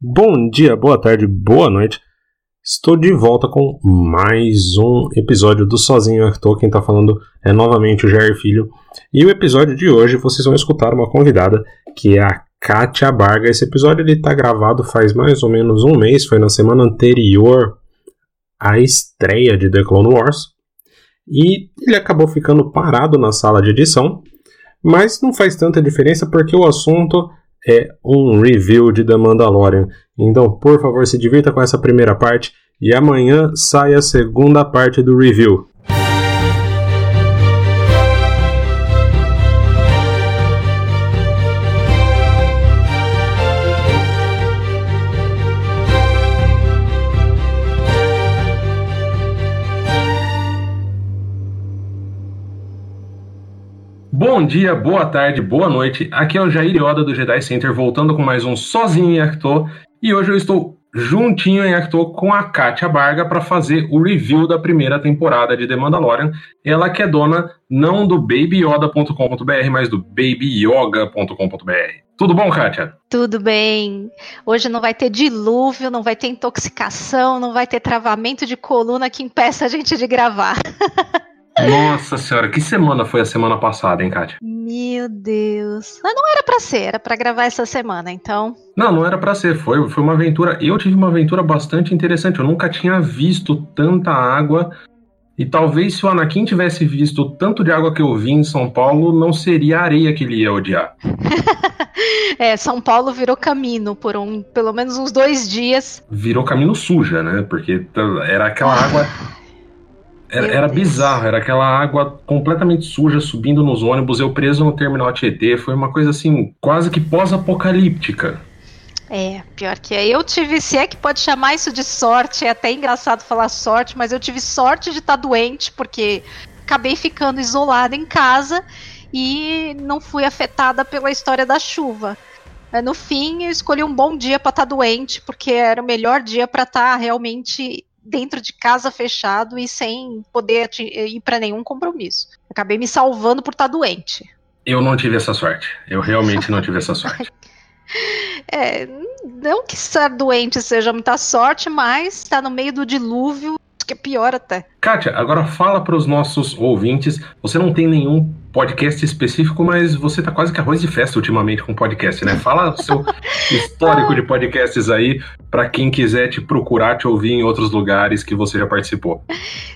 Bom dia, boa tarde, boa noite. Estou de volta com mais um episódio do Sozinho Arthur. Quem está falando é novamente o Jair Filho. E o episódio de hoje vocês vão escutar uma convidada que é a Kátia Barga. Esse episódio ele está gravado faz mais ou menos um mês, foi na semana anterior à estreia de The Clone Wars. E ele acabou ficando parado na sala de edição, mas não faz tanta diferença porque o assunto é um review de The Mandalorian. Então, por favor, se divirta com essa primeira parte e amanhã sai a segunda parte do review. Bom dia, boa tarde, boa noite. Aqui é o Jair Yoda do Jedi Center, voltando com mais um Sozinho em Acto. E hoje eu estou juntinho em Acto com a Kátia Barga para fazer o review da primeira temporada de The Mandalorian. Ela que é dona não do babyyoda.com.br, mas do babyyoga.com.br. Tudo bom, Kátia? Tudo bem. Hoje não vai ter dilúvio, não vai ter intoxicação, não vai ter travamento de coluna que impeça a gente de gravar. Nossa senhora, que semana foi a semana passada, hein, Kátia? Meu Deus. Mas não era para ser, era para gravar essa semana, então. Não, não era para ser. Foi, foi uma aventura. Eu tive uma aventura bastante interessante. Eu nunca tinha visto tanta água. E talvez se o Anakin tivesse visto tanto de água que eu vi em São Paulo, não seria a areia que ele ia odiar. é, São Paulo virou caminho por um, pelo menos uns dois dias. Virou caminho suja, né? Porque era aquela água era, era bizarro, era aquela água completamente suja subindo nos ônibus, eu preso no terminal Tietê, foi uma coisa assim, quase que pós-apocalíptica. É, pior que é. Eu tive, se é que pode chamar isso de sorte, é até engraçado falar sorte, mas eu tive sorte de estar tá doente, porque acabei ficando isolada em casa e não fui afetada pela história da chuva. No fim, eu escolhi um bom dia para estar tá doente, porque era o melhor dia para estar tá realmente dentro de casa fechado e sem poder ir para nenhum compromisso. Acabei me salvando por estar tá doente. Eu não tive essa sorte. Eu realmente não tive essa sorte. é, não que estar doente seja muita sorte, mas está no meio do dilúvio, que é pior até. Kátia, agora fala para os nossos ouvintes. Você não tem nenhum podcast específico, mas você tá quase que arroz de festa ultimamente com podcast, né? Fala o seu histórico de podcasts aí para quem quiser te procurar, te ouvir em outros lugares que você já participou.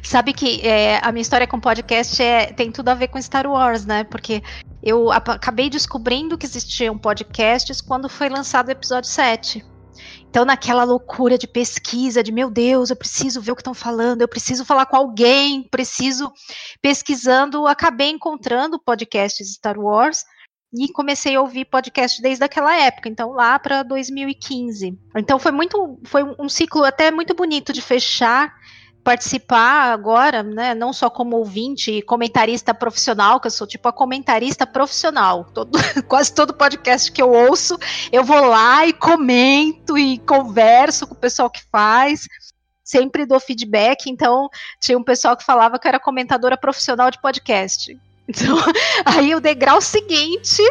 Sabe que é, a minha história com podcast é, tem tudo a ver com Star Wars, né? Porque eu acabei descobrindo que existiam podcasts quando foi lançado o episódio 7. Então, naquela loucura de pesquisa, de meu Deus, eu preciso ver o que estão falando, eu preciso falar com alguém, preciso pesquisando, acabei encontrando podcasts Star Wars e comecei a ouvir podcast desde aquela época, então lá para 2015. Então foi muito, foi um ciclo até muito bonito de fechar participar agora, né, não só como ouvinte e comentarista profissional, que eu sou tipo a comentarista profissional. Todo, quase todo podcast que eu ouço, eu vou lá e comento e converso com o pessoal que faz. Sempre dou feedback, então tinha um pessoal que falava que eu era comentadora profissional de podcast. Então, aí o degrau seguinte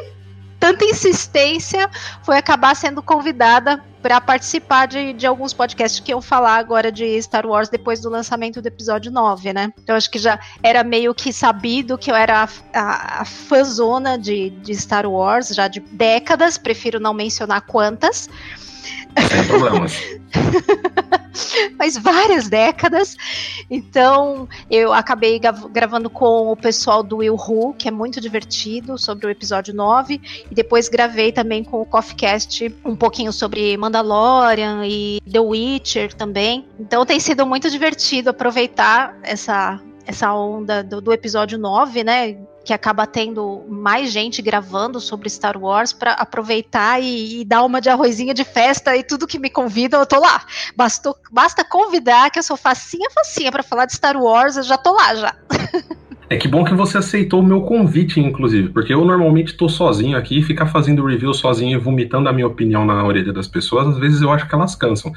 tanta insistência, foi acabar sendo convidada para participar de, de alguns podcasts que eu falar agora de Star Wars depois do lançamento do episódio 9, né? Então acho que já era meio que sabido que eu era a, a, a fãzona de, de Star Wars já de décadas, prefiro não mencionar quantas. Sem problemas. Faz várias décadas. Então, eu acabei gravando com o pessoal do Will Who, que é muito divertido, sobre o episódio 9. E depois gravei também com o CoffeeCast um pouquinho sobre Mandalorian e The Witcher também. Então, tem sido muito divertido aproveitar essa essa onda do, do, episódio 9, né? Que acaba tendo mais gente gravando sobre Star Wars para aproveitar e, e, dar uma de arrozinha de festa e tudo que me convidam, eu tô lá. Bastou, basta convidar que eu sou facinha, facinha para falar de Star Wars, eu já tô lá já. É que bom que você aceitou o meu convite, inclusive, porque eu normalmente tô sozinho aqui ficar fazendo review sozinho e vomitando a minha opinião na orelha das pessoas, às vezes eu acho que elas cansam.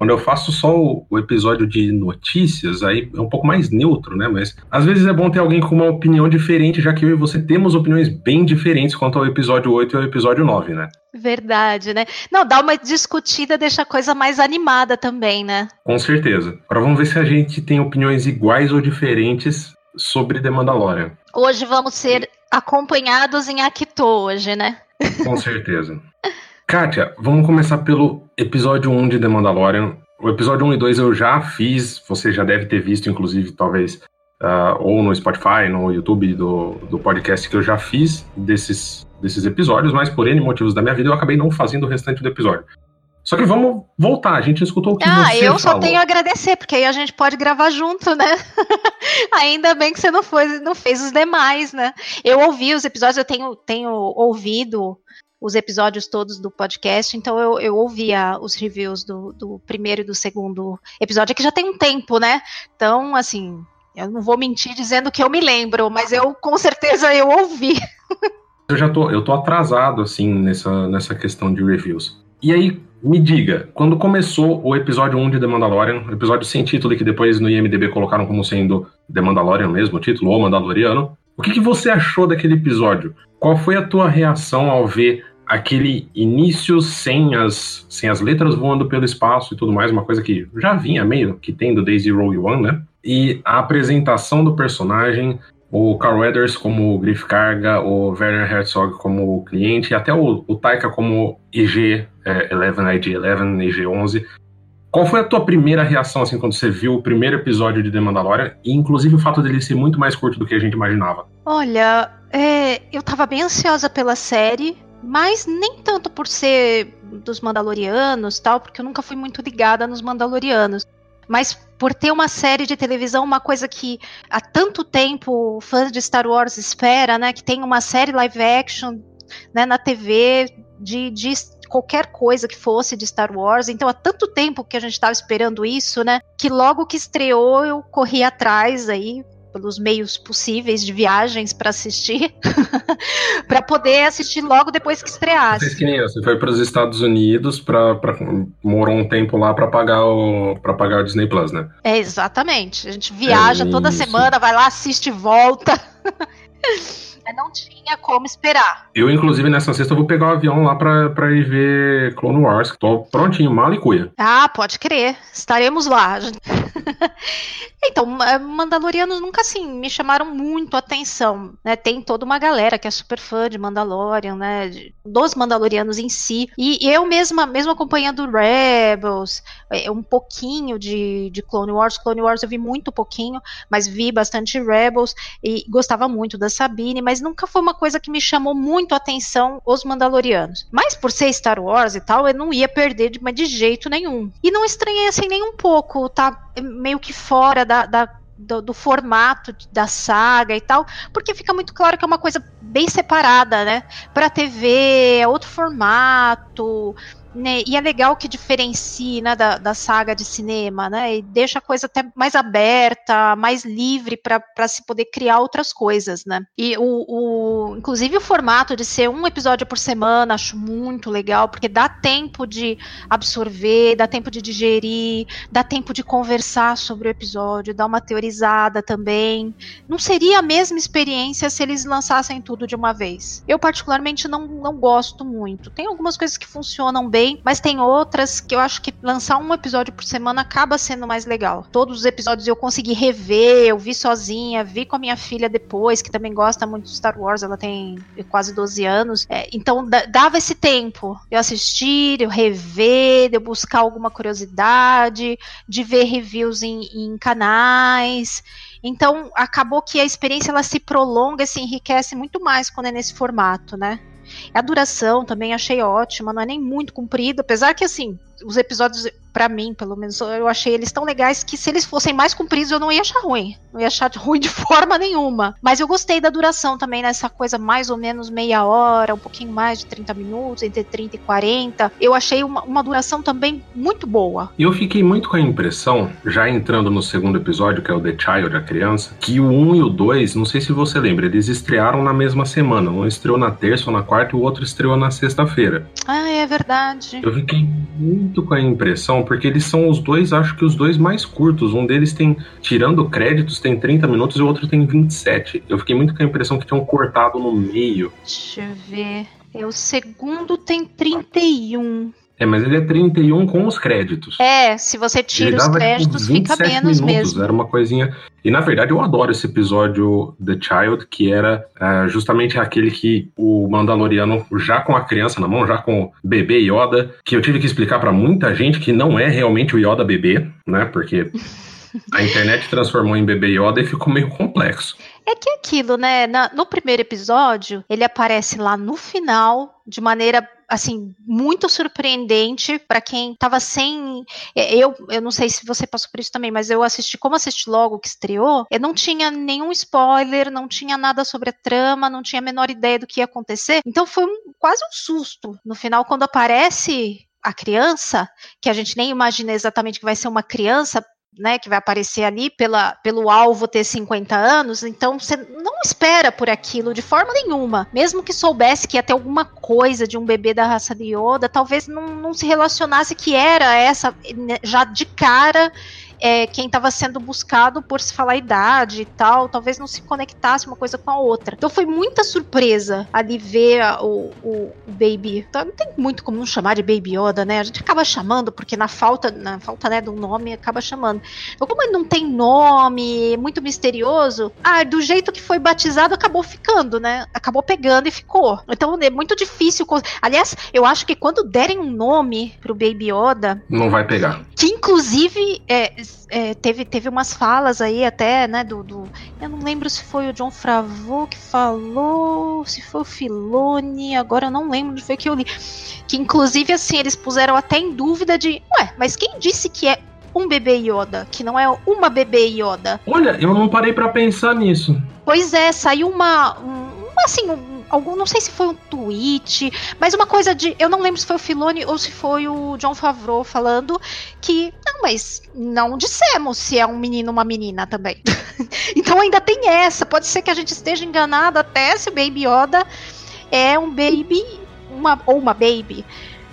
Quando eu faço só o, o, episódio de notícias, aí é um pouco mais neutro, né? Mas às vezes é bom ter alguém com uma opinião diferente, já que eu e você temos opiniões bem diferentes quanto ao episódio 8 e ao episódio 9, né? Verdade, né? Não, dá uma discutida, deixa a coisa mais animada também, né? Com certeza. Agora vamos ver se a gente tem opiniões iguais ou diferentes sobre The Mandalorian. Hoje vamos ser acompanhados em Akito hoje, né? Com certeza. Kátia, vamos começar pelo episódio 1 de The Mandalorian. O episódio 1 e 2 eu já fiz, você já deve ter visto, inclusive, talvez, uh, ou no Spotify, no YouTube do, do podcast que eu já fiz desses, desses episódios, mas por N motivos da minha vida eu acabei não fazendo o restante do episódio. Só que vamos voltar, a gente escutou o que ah, você eu só tenho a agradecer, porque aí a gente pode gravar junto, né? Ainda bem que você não, foi, não fez os demais, né? Eu ouvi os episódios, eu tenho, tenho ouvido os episódios todos do podcast, então eu, eu ouvia os reviews do, do primeiro e do segundo episódio, que já tem um tempo, né? Então, assim, eu não vou mentir dizendo que eu me lembro, mas eu com certeza eu ouvi. eu já tô, eu tô atrasado, assim, nessa, nessa questão de reviews. E aí, me diga, quando começou o episódio 1 de The Mandalorian, episódio sem título que depois no IMDB colocaram como sendo The Mandalorian mesmo, o título, ou Mandaloriano, o que, que você achou daquele episódio? Qual foi a tua reação ao ver aquele início sem as, sem as letras voando pelo espaço e tudo mais, uma coisa que já vinha meio que tendo desde Rogue One, né? E a apresentação do personagem, o Carl Weathers como Griff Carga, o Werner Herzog como cliente, e até o, o Taika como IG-11, é, IG-11, IG-11. Qual foi a tua primeira reação, assim, quando você viu o primeiro episódio de The Mandalorian, e inclusive o fato dele ser muito mais curto do que a gente imaginava? Olha, é, eu tava bem ansiosa pela série, mas nem tanto por ser dos Mandalorianos, tal, porque eu nunca fui muito ligada nos Mandalorianos. Mas por ter uma série de televisão, uma coisa que há tanto tempo fãs de Star Wars espera, né? Que tem uma série live action né, na TV de, de qualquer coisa que fosse de Star Wars. Então, há tanto tempo que a gente estava esperando isso, né? Que logo que estreou, eu corri atrás aí pelos meios possíveis de viagens para assistir, para poder assistir logo depois que estreasse. Você que nem eu, você foi para os Estados Unidos para morou um tempo lá para pagar o para pagar o Disney Plus, né? É exatamente. A gente viaja é toda semana, vai lá, assiste e volta. não tinha como esperar. Eu, inclusive, nessa sexta vou pegar o avião lá pra, pra ir ver Clone Wars. Tô prontinho, mala e cuia. Ah, pode crer. Estaremos lá. Então, Mandalorianos nunca assim me chamaram muito a atenção, né? Tem toda uma galera que é super fã de Mandalorian, né? Dos Mandalorianos em si. E eu mesma, mesmo acompanhando Rebels, é, um pouquinho de, de Clone Wars. Clone Wars eu vi muito pouquinho, mas vi bastante Rebels e gostava muito da Sabine, mas nunca foi uma coisa que me chamou muito a atenção os Mandalorianos. Mas por ser Star Wars e tal, eu não ia perder de, de jeito nenhum. E não estranhei assim nem um pouco, tá? Meio que fora da, da do, do, formato da saga e tal, porque fica muito claro que é uma coisa bem separada, né? Para TV, é outro formato, né, e é legal que diferencie né, da, da, saga de cinema, né? E deixa a coisa até mais aberta, mais livre para se poder criar outras coisas, né? E o, o, inclusive o formato de ser um episódio por semana, acho muito legal, porque dá tempo de absorver, dá tempo de digerir, dá tempo de conversar sobre o episódio, dar uma teorizada também. Não seria a mesma experiência se eles lançassem tudo de uma vez. Eu, particularmente, não, não gosto muito. Tem algumas coisas que funcionam bem bem, mas tem outras que eu acho que lançar um episódio por semana acaba sendo mais legal. Todos os episódios eu consegui rever, eu vi sozinha, vi com a minha filha depois, que também gosta muito de Star Wars, ela tem quase 12 anos. É, então dava esse tempo eu assistir, eu rever, de eu buscar alguma curiosidade, de ver reviews em, em canais. Então acabou que a experiência ela se prolonga, se enriquece muito mais quando é nesse formato, né? A duração também achei ótima, não é nem muito comprido, apesar que assim, os episódios, para mim, pelo menos, eu achei eles tão legais que se eles fossem mais compridos eu não ia achar ruim. Não ia achar ruim de forma nenhuma. Mas eu gostei da duração também, nessa coisa mais ou menos meia hora, um pouquinho mais de 30 minutos, entre 30 e 40. Eu achei uma, uma duração também muito boa. E eu fiquei muito com a impressão, já entrando no segundo episódio, que é o The Child, a criança, que o 1 e o 2, não sei se você lembra, eles estrearam na mesma semana. Um estreou na terça ou na quarta e o outro estreou na sexta-feira. Ah, é verdade. Eu fiquei muito com a impressão, impressão, porque eles são os dois, acho que os dois mais curtos. Um deles tem, tirando créditos, tem 30 minutos e o outro tem 27. Eu fiquei muito com a impressão que tinham cortado no meio. Deixa eu ver. É, o segundo tem 31. É, mas ele é 31 com os créditos. É, se você tira os tipo, créditos, tipo, fica menos minutos, mesmo. Era uma coisinha. E na verdade eu adoro esse episódio The Child, que era uh, justamente aquele que o Mandaloriano, já com a criança na mão, já com o bebê Yoda, que eu tive que explicar para muita gente que não é realmente o Yoda bebê, né? Porque a internet transformou em bebê Yoda e ficou meio complexo. É que é aquilo, né? Na, no primeiro episódio, ele aparece lá no final, de maneira assim, muito surpreendente para quem tava sem. É, eu, eu não sei se você passou por isso também, mas eu assisti, como assisti logo que estreou, eu não tinha nenhum spoiler, não tinha nada sobre a trama, não tinha a menor ideia do que ia acontecer. Então foi um, quase um susto. No final, quando aparece a criança, que a gente nem imagina exatamente que vai ser uma criança, né, que vai aparecer ali pela, pelo alvo ter 50 anos, então você não espera por aquilo de forma nenhuma. Mesmo que soubesse que ia ter alguma coisa de um bebê da raça de Yoda, talvez não, não se relacionasse que era essa né, já de cara é, quem estava sendo buscado por se falar idade e tal, talvez não se conectasse uma coisa com a outra. Então foi muita surpresa ali ver o, o, o Baby. Então, não tem muito como não chamar de Baby Yoda, né? A gente acaba chamando, porque na falta, na falta né, de um nome, acaba chamando. Então, como ele não tem nome, é muito misterioso, ah, do jeito que foi batizado, acabou ficando, né? Acabou pegando e ficou. Então é muito difícil. Aliás, eu acho que quando derem um nome pro Baby Yoda. Não vai pegar. Que inclusive é, é, teve, teve umas falas aí até, né, do, do, Eu não lembro se foi o John Favreau que falou, se foi o Filone, agora eu não lembro onde foi que eu li. Que inclusive, assim, eles puseram até em dúvida de, ué, mas quem disse que é um bebê Yoda, que não é uma bebê Yoda? Olha, eu não parei para pensar nisso. Pois é, saiu uma, um, assim, um, algum, não sei se foi um tweet, mas uma coisa de, eu não lembro se foi o Filone ou se foi o John Favreau falando que, não, mas não dissemos se é um menino ou uma menina também. então ainda tem essa, pode ser que a gente esteja enganado até se o Baby Yoda é um baby uma, ou uma baby.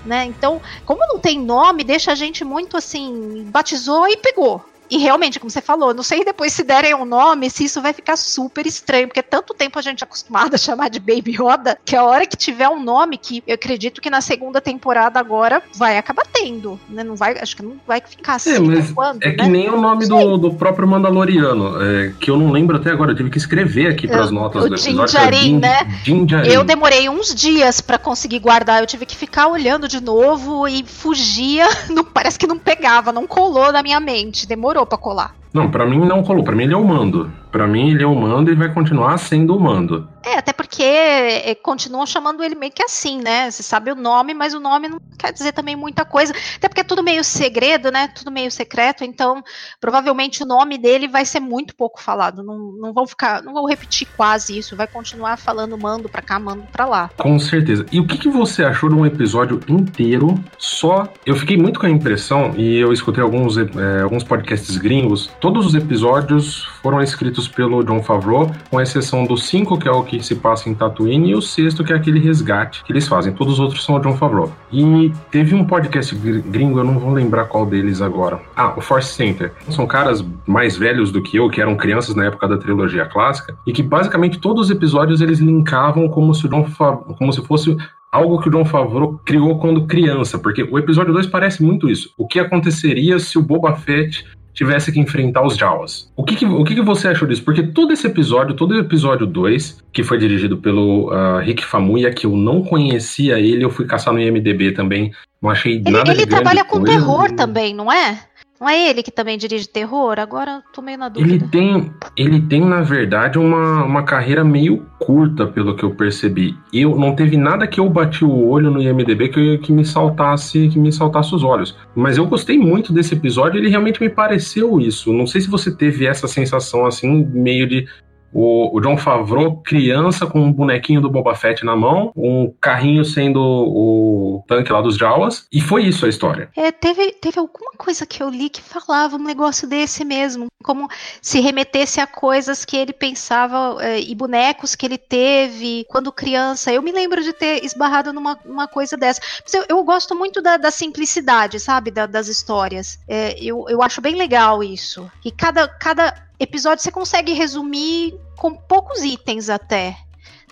Né? Então, como não tem nome, deixa a gente muito assim, batizou e pegou. E realmente, como você falou, não sei depois se derem um nome, se isso vai ficar super estranho, porque tanto tempo a gente é acostumado a chamar de Baby Yoda, que a hora que tiver um nome, que eu acredito que na segunda temporada agora vai acabar tendo, né? Não vai, acho que não vai ficar assim. É, mas quando, é né? que nem o nome do, do próprio Mandaloriano, é, que eu não lembro até agora, eu tive que escrever aqui para as notas o do episódio. Jinjarin, é né? Jinjarin. Eu demorei uns dias para conseguir guardar, eu tive que ficar olhando de novo e fugia, não, parece que não pegava, não colou na minha mente, demorou demorou para colar. Não, para mim não colou. Para mim ele é o mando. Para mim ele é o mando e vai continuar sendo o mando. É, até porque é, continuam chamando ele meio que assim, né? Você sabe o nome, mas o nome não quer dizer também muita coisa. Até porque é tudo meio segredo, né? Tudo meio secreto. Então, provavelmente o nome dele vai ser muito pouco falado. Não, não vão ficar, não vão repetir quase isso. Vai continuar falando mando para cá, mando para lá. Com certeza. E o que, que você achou de um episódio inteiro só? Eu fiquei muito com a impressão e eu escutei alguns, é, alguns podcasts gringos. Todos os episódios foram escritos pelo John Favreau, com exceção do 5, que é o que se passa em Tatooine, e o sexto, que é aquele resgate que eles fazem. Todos os outros são o John Favreau. E teve um podcast gringo, eu não vou lembrar qual deles agora. Ah, o Force Center. São caras mais velhos do que eu, que eram crianças na época da trilogia clássica, e que basicamente todos os episódios eles linkavam como se Favreau, como se fosse algo que o John Favreau criou quando criança, porque o episódio 2 parece muito isso. O que aconteceria se o Boba Fett tivesse que enfrentar os Jawas. O que, que o que, que, você achou disso? Porque todo esse episódio, todo o episódio 2, que foi dirigido pelo uh, Rick Famuyiwa, que eu não conhecia ele, eu fui caçar no IMDB também, não achei ele, nada Ele trabalha com coisa. terror também, não é? Não é ele que também dirige terror? Agora eu tô meio na dúvida. Ele tem, ele tem na verdade, uma, uma carreira meio curta, pelo que eu percebi. Eu não teve nada que eu bati o olho no IMDb que, que me saltasse, que me saltasse os olhos. Mas eu gostei muito desse episódio, ele realmente me pareceu isso. Não sei se você teve essa sensação assim, meio de o, o John Favreau criança com um bonequinho do Boba Fett na mão, um carrinho sendo o tanque lá dos Jawas, e foi isso a história. É, teve, teve alguma coisa que eu li que falava um negócio desse mesmo, como se remetesse a coisas que ele pensava é, e bonecos que ele teve quando criança. Eu me lembro de ter esbarrado numa uma coisa dessa. Mas eu, eu gosto muito da, da simplicidade, sabe, da, das histórias. É, eu, eu acho bem legal isso. E cada, cada episódio você consegue resumir com poucos itens até.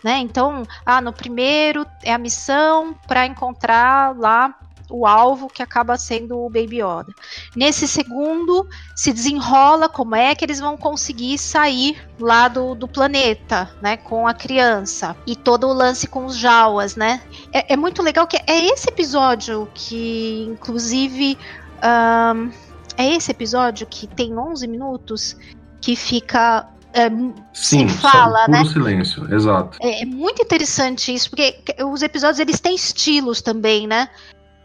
Né? Então, ah, no primeiro é a missão para encontrar lá o alvo que acaba sendo o Baby Yoda. Nesse segundo, se desenrola como é que eles vão conseguir sair lá do, do planeta, né, com a criança. E todo o lance com os Jawas, né. É, é muito legal que é esse episódio que, inclusive, um, é esse episódio que tem 11 minutos que fica é, Sim, fala, né? silêncio, exato. É, é, muito interessante isso, porque os episódios eles têm estilos também, né?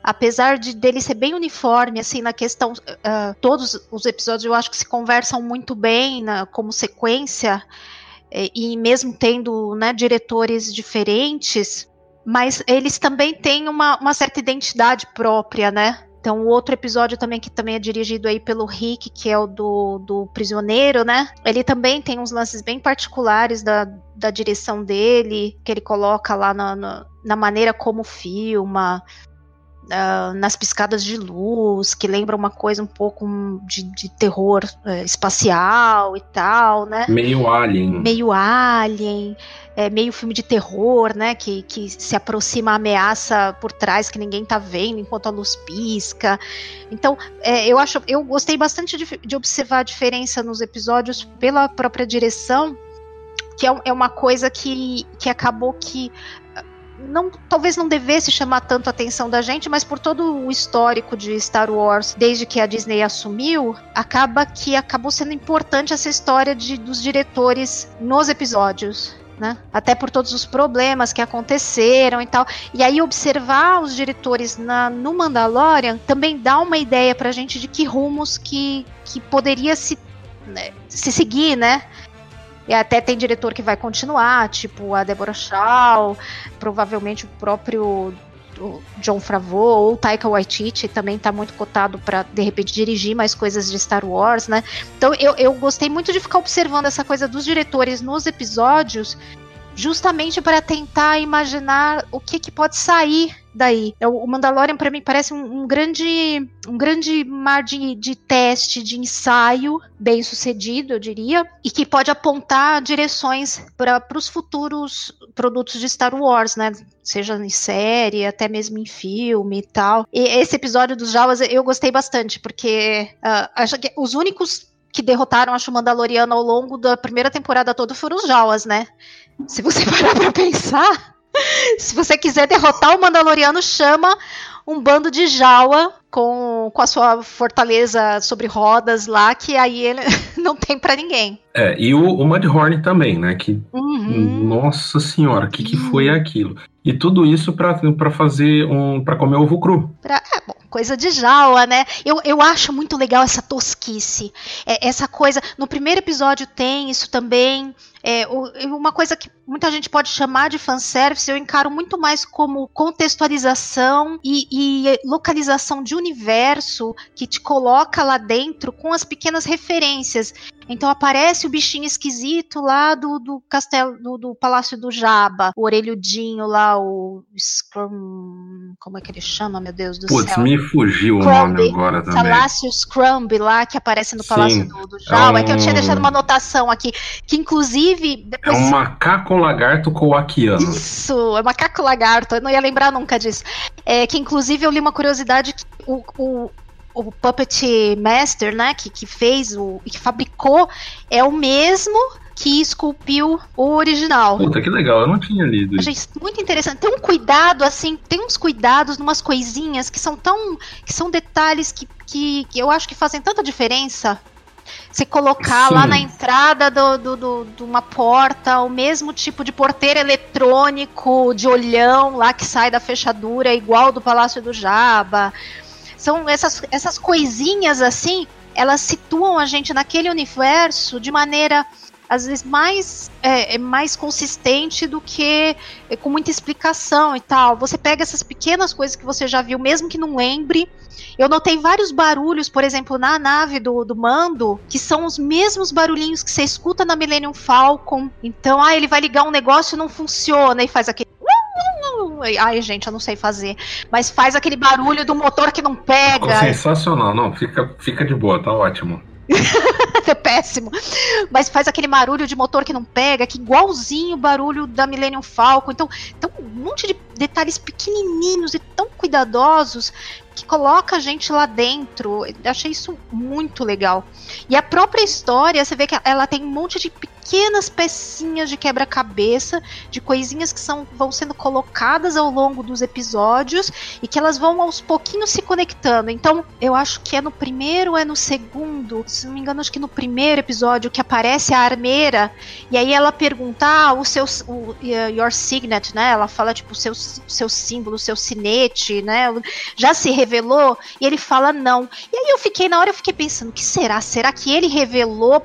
Apesar de dele ser bem uniforme, assim, na questão. Uh, todos os episódios eu acho que se conversam muito bem na, como sequência, e, e mesmo tendo né, diretores diferentes, mas eles também têm uma, uma certa identidade própria, né? Então, o outro episódio também, que também é dirigido aí pelo Rick, que é o do, do prisioneiro, né? Ele também tem uns lances bem particulares da, da direção dele, que ele coloca lá na, na, na maneira como filma, uh, nas piscadas de luz, que lembra uma coisa um pouco de, de terror uh, espacial e tal, né? Meio alien. Meio alien. É, meio filme de terror, né? Que, que se aproxima a ameaça por trás que ninguém tá vendo enquanto a luz pisca. Então, é, eu acho, eu gostei bastante de, de, observar a diferença nos episódios pela própria direção, que é, é uma coisa que, que acabou que não, talvez não devesse chamar tanto a atenção da gente, mas por todo o histórico de Star Wars, desde que a Disney assumiu, acaba que acabou sendo importante essa história de, dos diretores nos episódios. Né? Até por todos os problemas que aconteceram e tal. E aí observar os diretores na, no Mandalorian também dá uma ideia pra gente de que rumos que, que poderia se, né, se seguir, né? E até tem diretor que vai continuar, tipo a Deborah Shaw, provavelmente o próprio John Favreau ou Taika Waititi também está muito cotado para de repente dirigir mais coisas de Star Wars, né? Então eu, eu gostei muito de ficar observando essa coisa dos diretores nos episódios, justamente para tentar imaginar o que, que pode sair daí. É, o Mandalorian para mim parece um, um, grande um grande mar de, de teste, de ensaio bem sucedido, eu diria, e que pode apontar direções para os futuros produtos de Star Wars, né? Seja em série, até mesmo em filme e tal. E esse episódio dos Jawas eu gostei bastante, porque uh, acho que os únicos que derrotaram, acho, o Mandaloriano ao longo da primeira temporada toda foram os Jawas, né? Se você parar pra pensar, se você quiser derrotar o Mandaloriano, chama um bando de Jawa com, com a sua fortaleza sobre rodas lá, que aí ele não tem para ninguém. É, e o, o Mudhorn também, né? Que. Uhum. Nossa senhora, o que, que foi aquilo? E tudo isso para fazer um. para comer ovo cru. Pra, é, bom, coisa de Jawa, né? Eu, eu acho muito legal essa tosquice. É, essa coisa. No primeiro episódio tem isso também. É, uma coisa que muita gente pode chamar de fanservice, eu encaro muito mais como contextualização e, e localização de universo que te coloca lá dentro com as pequenas referências. Então aparece o bichinho esquisito lá do, do castelo, do, do Palácio do Jaba, o orelhudinho lá, o Scrum. Como é que ele chama, meu Deus do Putz, céu? me fugiu o nome agora também. Palácio Scrumb lá, que aparece no Palácio Sim, do, do Jaba. É, um... é, que eu tinha deixado uma anotação aqui, que inclusive. Depois... É um macaco lagarto coaquiano. Isso, é macaco lagarto, eu não ia lembrar nunca disso. É, que inclusive eu li uma curiosidade que o, o, o Puppet Master, né, que, que fez o que fabricou, é o mesmo que esculpiu o original. Puta, que legal, eu não tinha lido. Achei muito interessante. Tem um cuidado, assim, tem uns cuidados, umas coisinhas que são tão. que são detalhes que, que, que eu acho que fazem tanta diferença. Você colocar Sim. lá na entrada de do, do, do, uma porta o mesmo tipo de porteiro eletrônico de olhão lá que sai da fechadura, igual do Palácio do Jaba. São essas, essas coisinhas assim, elas situam a gente naquele universo de maneira às vezes mais é, é mais consistente do que é, com muita explicação e tal. Você pega essas pequenas coisas que você já viu, mesmo que não lembre. Eu notei vários barulhos, por exemplo, na nave do, do Mando, que são os mesmos barulhinhos que você escuta na Millennium Falcon. Então, ah, ele vai ligar um negócio e não funciona e faz aquele Ai, gente, eu não sei fazer. Mas faz aquele barulho do motor que não pega. Ficou sensacional, não. Fica, fica de boa, tá ótimo. é péssimo. Mas faz aquele barulho de motor que não pega, que igualzinho o barulho da Millennium Falcon. Então, então um monte de detalhes pequenininhos e tão cuidadosos que coloca a gente lá dentro. Eu achei isso muito legal. E a própria história, você vê que ela tem um monte de pequenas pecinhas de quebra-cabeça, de coisinhas que são, vão sendo colocadas ao longo dos episódios e que elas vão aos pouquinhos se conectando. Então, eu acho que é no primeiro é no segundo, se não me engano, acho que no primeiro episódio que aparece a armeira e aí ela pergunta ah, o seu o, your signet, né? Ela fala tipo o seu, seu símbolo, o seu sinete, né? Já se revelou? E ele fala não. E aí eu fiquei, na hora eu fiquei pensando, o que será? Será que ele revelou?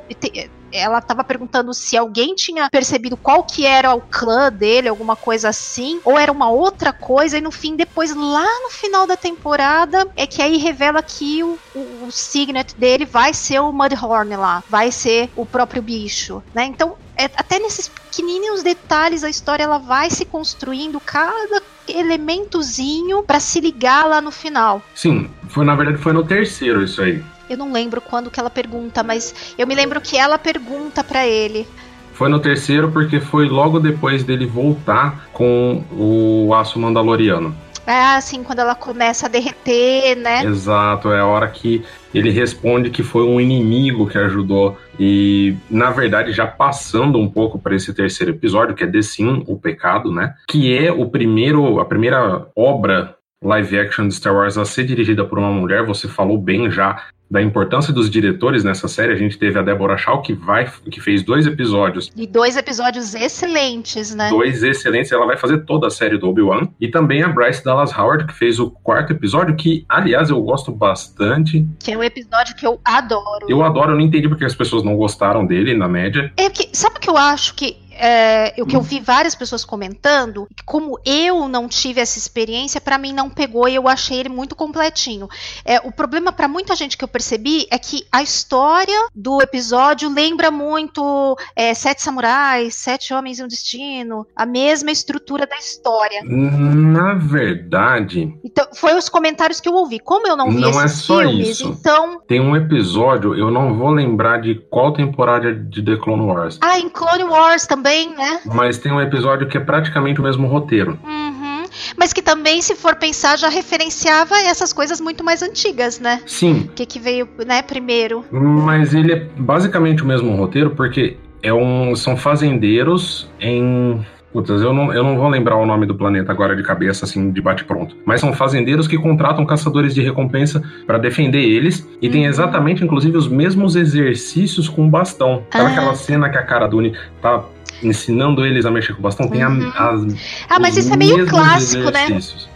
Ela estava perguntando se alguém tinha percebido qual que era o clã dele, alguma coisa assim, ou era uma outra coisa, e no fim, depois, lá no final da temporada, é que aí revela que o, o, o signet dele vai ser o Mudhorn lá, vai ser o próprio bicho, né? Então, é, até nesses pequenininhos detalhes a história ela vai se construindo cada elementozinho para se ligar lá no final. Sim, foi na verdade foi no terceiro isso aí. Eu não lembro quando que ela pergunta, mas eu me lembro que ela pergunta para ele. Foi no terceiro porque foi logo depois dele voltar com o aço mandaloriano. É assim, quando ela começa a derreter, né? Exato, é a hora que ele responde que foi um inimigo que ajudou. E, na verdade, já passando um pouco para esse terceiro episódio, que é The Sim, o Pecado, né? Que é o primeiro, a primeira obra live action de Star Wars a ser dirigida por uma mulher, você falou bem já da importância dos diretores nessa série. A gente teve a Deborah Shaw, que, vai, que fez dois episódios. E dois episódios excelentes, né? Dois excelentes. Ela vai fazer toda a série do Obi-Wan. E também a Bryce Dallas Howard, que fez o quarto episódio, que, aliás, eu gosto bastante. Que é um episódio que eu adoro. Eu adoro, eu não entendi porque as pessoas não gostaram dele, na média. É que, sabe o que eu acho que é, o que eu vi várias pessoas comentando, como eu não tive essa experiência, para mim não pegou e eu achei ele muito completinho. É, o problema para muita gente que eu percebi é que a história do episódio lembra muito é, Sete Samurais, Sete Homens e um Destino, a mesma estrutura da história. Na verdade. Então, foi os comentários que eu ouvi. Como eu não vi não esses é só filmes, isso. então. Tem um episódio, eu não vou lembrar de qual temporada de The Clone Wars. Ah, em Clone Wars também também, né? Mas tem um episódio que é praticamente o mesmo roteiro. Uhum. Mas que também, se for pensar, já referenciava essas coisas muito mais antigas, né? Sim. O que, que veio, né, primeiro. Mas ele é basicamente o mesmo roteiro, porque é um, são fazendeiros em Putas, eu não, eu não vou lembrar o nome do planeta agora de cabeça, assim, de bate-pronto. Mas são fazendeiros que contratam caçadores de recompensa para defender eles. E uhum. tem exatamente, inclusive, os mesmos exercícios com bastão. Sabe ah. aquela cena que a cara Dune tá ensinando eles a mexer com o bastão, tem uhum. a, as, Ah, mas isso é meio clássico, né?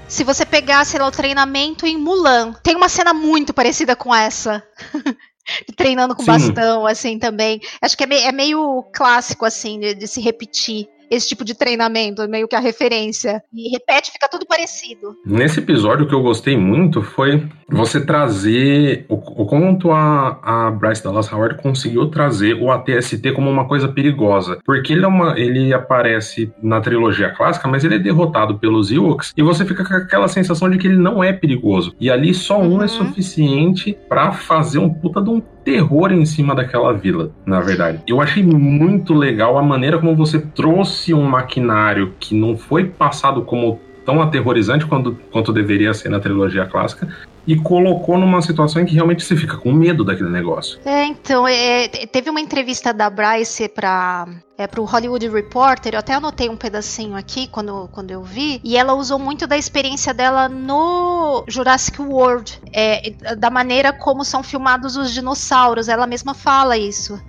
Se você pegar, sei lá, o treinamento em Mulan, tem uma cena muito parecida com essa. Treinando com Sim. bastão, assim, também. Acho que é meio, é meio clássico, assim, de, de se repetir esse tipo de treinamento, meio que a referência. E repete, fica tudo parecido. Nesse episódio, o que eu gostei muito foi você trazer o, o quanto a, a Bryce Dallas Howard conseguiu trazer o ATST como uma coisa perigosa. Porque ele, é uma, ele aparece na trilogia clássica, mas ele é derrotado pelos Ewoks e você fica com aquela sensação de que ele não é perigoso. E ali só um é uhum. é suficiente para fazer um puta de um terror em cima daquela vila, na verdade. Eu achei muito legal a maneira como você trouxe um maquinário que não foi passado como tão aterrorizante quanto, quanto deveria ser na trilogia clássica, e colocou numa situação em que realmente você fica com medo daquele negócio. É, então, é, teve uma entrevista da Bryce para é, pro Hollywood Reporter, eu até anotei um pedacinho aqui quando, quando eu vi, e ela usou muito da experiência dela no Jurassic World, é, da maneira como são filmados os dinossauros, ela mesma fala isso.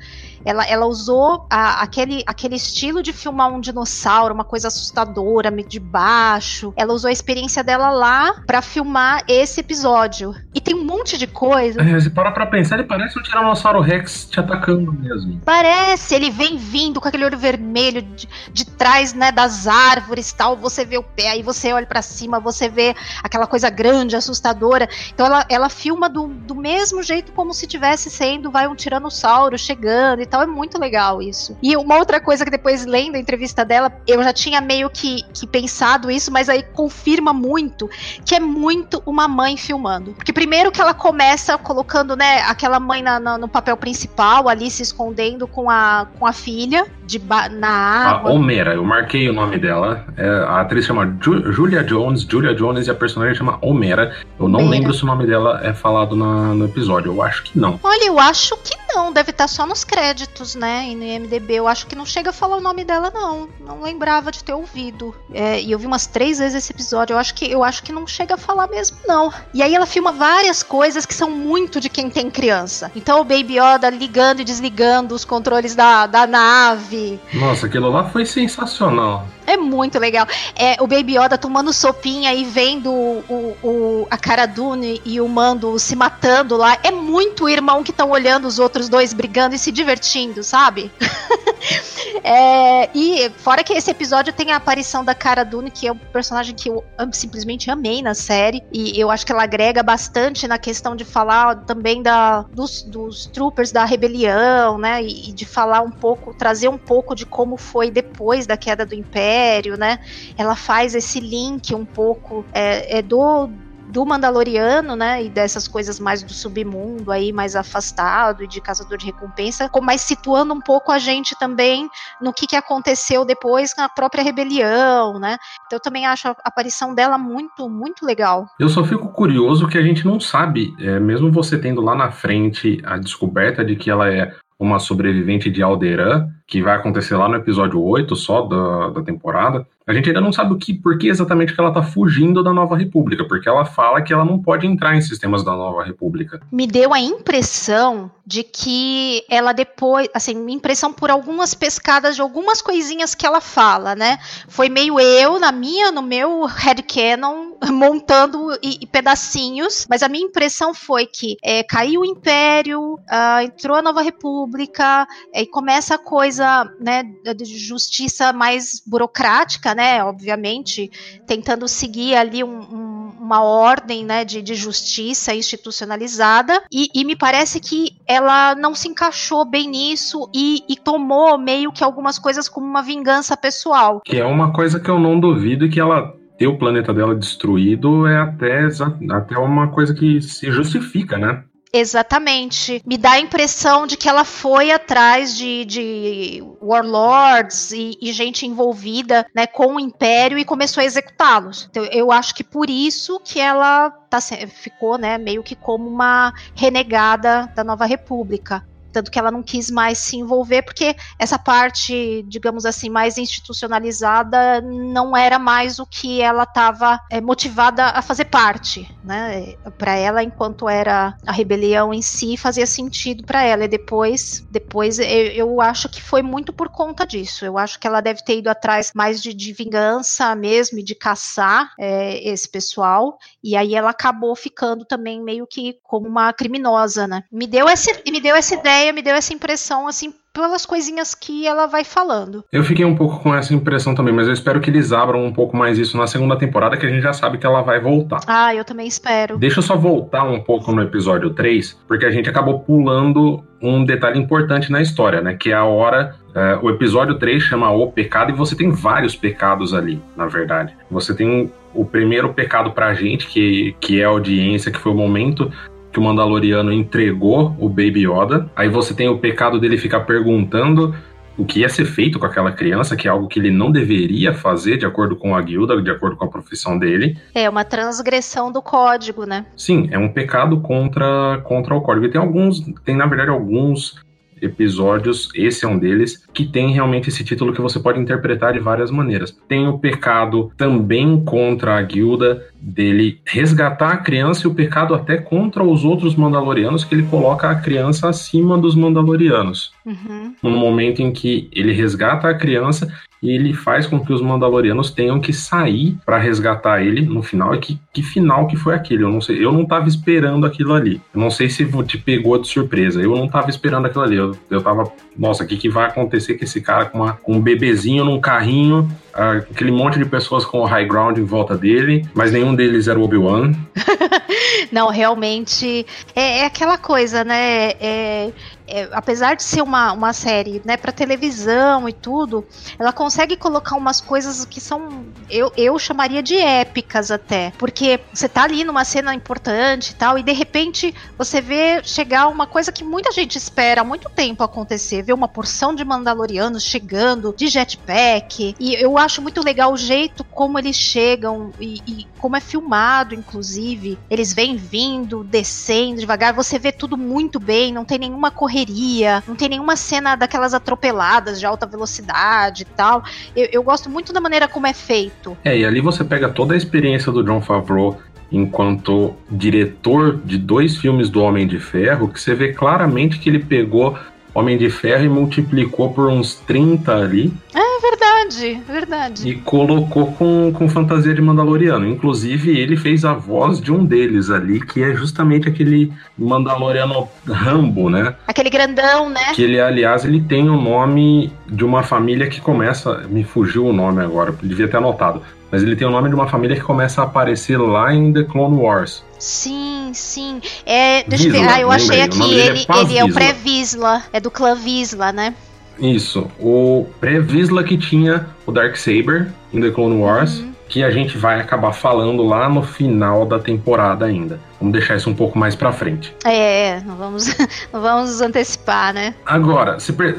Ela, ela usou a, aquele, aquele estilo de filmar um dinossauro, uma coisa assustadora, meio de baixo. Ela usou a experiência dela lá para filmar esse episódio. E tem um monte de coisa. É, se parar pra pensar, ele parece um Tiranossauro Rex te atacando mesmo. Parece, ele vem vindo com aquele olho vermelho de, de trás, né, das árvores tal. Você vê o pé, aí você olha para cima, você vê aquela coisa grande, assustadora. Então ela, ela filma do, do mesmo jeito como se tivesse sendo, vai um tiranossauro chegando e tal. É muito legal isso. E uma outra coisa que depois, lendo a entrevista dela, eu já tinha meio que, que pensado isso, mas aí confirma muito que é muito uma mãe filmando. Porque primeiro que ela começa colocando, né, aquela mãe na, na, no papel principal, ali se escondendo com a, com a filha de na água. A Homera, eu marquei o nome dela. É, a atriz chama Ju, Julia Jones. Julia Jones e a personagem chama Homera. Eu não Homera. lembro se o nome dela é falado na, no episódio. Eu acho que não. Olha, eu acho que não. Deve estar só nos créditos, né? E no IMDB. Eu acho que não chega a falar o nome dela, não. Não lembrava de ter ouvido. É, e eu vi umas três vezes esse episódio. Eu acho que eu acho que não chega a falar mesmo, não. E aí ela filma várias coisas que são muito de quem tem criança. Então o Baby Yoda ligando e desligando os controles da, da nave. Nossa, aquilo lá foi sensacional. É muito legal. É, o Baby Yoda tomando sopinha e vendo o, o, a cara Dune e o Mando se matando lá. É muito irmão que estão olhando os outros dois brigando e se divertindo, sabe? é, e fora que esse episódio tem a aparição da Cara Dune, que é um personagem que eu simplesmente amei na série. E eu acho que ela agrega bastante na questão de falar também da, dos, dos troopers da rebelião, né? E, e de falar um pouco, trazer um pouco de como foi depois da queda do Império né? Ela faz esse link um pouco é, é do do Mandaloriano, né, e dessas coisas mais do submundo aí, mais afastado e de caçador de recompensa, mas situando um pouco a gente também no que, que aconteceu depois com a própria rebelião, né? Então eu também acho a aparição dela muito, muito legal. Eu só fico curioso que a gente não sabe, é, mesmo você tendo lá na frente a descoberta de que ela é uma sobrevivente de Alderan, que vai acontecer lá no episódio 8 só da, da temporada, a gente ainda não sabe o que, por que exatamente que ela tá fugindo da Nova República, porque ela fala que ela não pode entrar em sistemas da Nova República. Me deu a impressão de que ela depois, assim, impressão por algumas pescadas de algumas coisinhas que ela fala, né? Foi meio eu, na minha, no meu headcanon, montando e, e pedacinhos, mas a minha impressão foi que é, caiu o Império, uh, entrou a Nova República, é, e começa a coisa, né, de justiça mais burocrática, né? obviamente, tentando seguir ali um, um, uma ordem né, de, de justiça institucionalizada, e, e, me parece que ela não se encaixou bem nisso e, e tomou meio que algumas coisas como uma vingança pessoal. Que é uma coisa que eu não duvido que ela ter o planeta dela destruído é até, até uma coisa que se justifica, né? Exatamente. Me dá a impressão de que ela foi atrás de, de warlords e, e, gente envolvida né, com o Império e começou a executá-los. Então, eu acho que por isso que ela tá, ficou né, meio que como uma renegada da Nova República tanto que ela não quis mais se envolver, porque essa parte, digamos assim, mais institucionalizada não era mais o que ela estava é, motivada a fazer parte, né? Para ela, enquanto era a rebelião em si, fazia sentido para ela. E depois, depois eu, eu, acho que foi muito por conta disso. Eu acho que ela deve ter ido atrás mais de, de vingança mesmo e de caçar é, esse pessoal. E aí ela acabou ficando também meio que como uma criminosa, né? Me deu essa, me deu essa ideia ideia me deu essa impressão, assim, pelas coisinhas que ela vai falando. Eu fiquei um pouco com essa impressão também, mas eu espero que eles abram um pouco mais isso na segunda temporada, que a gente já sabe que ela vai voltar. Ah, eu também espero. Deixa eu só voltar um pouco no episódio 3, porque a gente acabou pulando um detalhe importante na história, né? Que é a hora. É, o episódio 3 chama O Pecado, e você tem vários pecados ali, na verdade. Você tem o primeiro pecado pra gente, que, que é a audiência, que foi o momento que o Mandaloriano entregou o Baby Yoda. Aí você tem o pecado dele ficar perguntando o que ia ser feito com aquela criança, que é algo que ele não deveria fazer de acordo com a guilda, de acordo com a profissão dele. É uma transgressão do código, né? Sim, é um pecado contra, contra o código. E tem alguns, tem na verdade alguns episódios, esse é um deles, que tem realmente esse título que você pode interpretar de várias maneiras. Tem o pecado também contra a guilda, dele resgatar a criança e o pecado até contra os outros Mandalorianos, que ele coloca a criança acima dos Mandalorianos. Uhum. No momento em que ele resgata a criança e ele faz com que os Mandalorianos tenham que sair para resgatar ele no final. E que, que final que foi aquele? Eu não sei. Eu não tava esperando aquilo ali. Eu não sei se te pegou de surpresa. Eu não tava esperando aquilo ali. Eu, eu tava, nossa, o que, que vai acontecer com esse cara com, uma, com um bebezinho num carrinho? aquele monte de pessoas com o high ground em volta dele, mas nenhum deles era o Obi-Wan. Não, realmente é, é, aquela coisa, né? É, é, apesar de ser uma, uma série né, para televisão e tudo, ela consegue colocar umas coisas que são, eu, eu chamaria de épicas até. Porque você tá ali numa cena importante e tal, e de repente você vê chegar uma coisa que muita gente espera há muito tempo acontecer: ver uma porção de Mandalorianos chegando de jetpack. E eu acho muito legal o jeito como eles chegam e, e como é filmado, inclusive. Eles vêm vindo, descendo devagar, você vê tudo muito bem, não tem nenhuma correria correria, não tem nenhuma cena daquelas atropeladas de alta velocidade e tal. Eu, eu gosto muito da maneira como é feito. É, e ali você pega toda a experiência do John Favreau enquanto diretor de dois filmes do Homem de Ferro, que você vê claramente que ele pegou Homem de Ferro e multiplicou por uns 30 ali. É verdade, verdade. E colocou com, com fantasia de Mandaloriano. Inclusive, ele fez a voz de um deles ali, que é justamente aquele Mandaloriano Rambo, né? Aquele grandão, né? Que ele, aliás, ele tem o nome de uma família que começa. Me fugiu o nome agora, devia ter anotado. Mas ele tem o nome de uma família que começa a aparecer lá em The Clone Wars. Sim, sim. É, deixa eu ver. Ah, eu achei aqui. Ele, é, ele é o pré-Visla. É do clã Visla, né? Isso. O pré-Visla que tinha o Dark Saber em The Clone Wars. Uhum. Que a gente vai acabar falando lá no final da temporada ainda. Vamos deixar isso um pouco mais pra frente. É, não vamos, não vamos antecipar, né? Agora,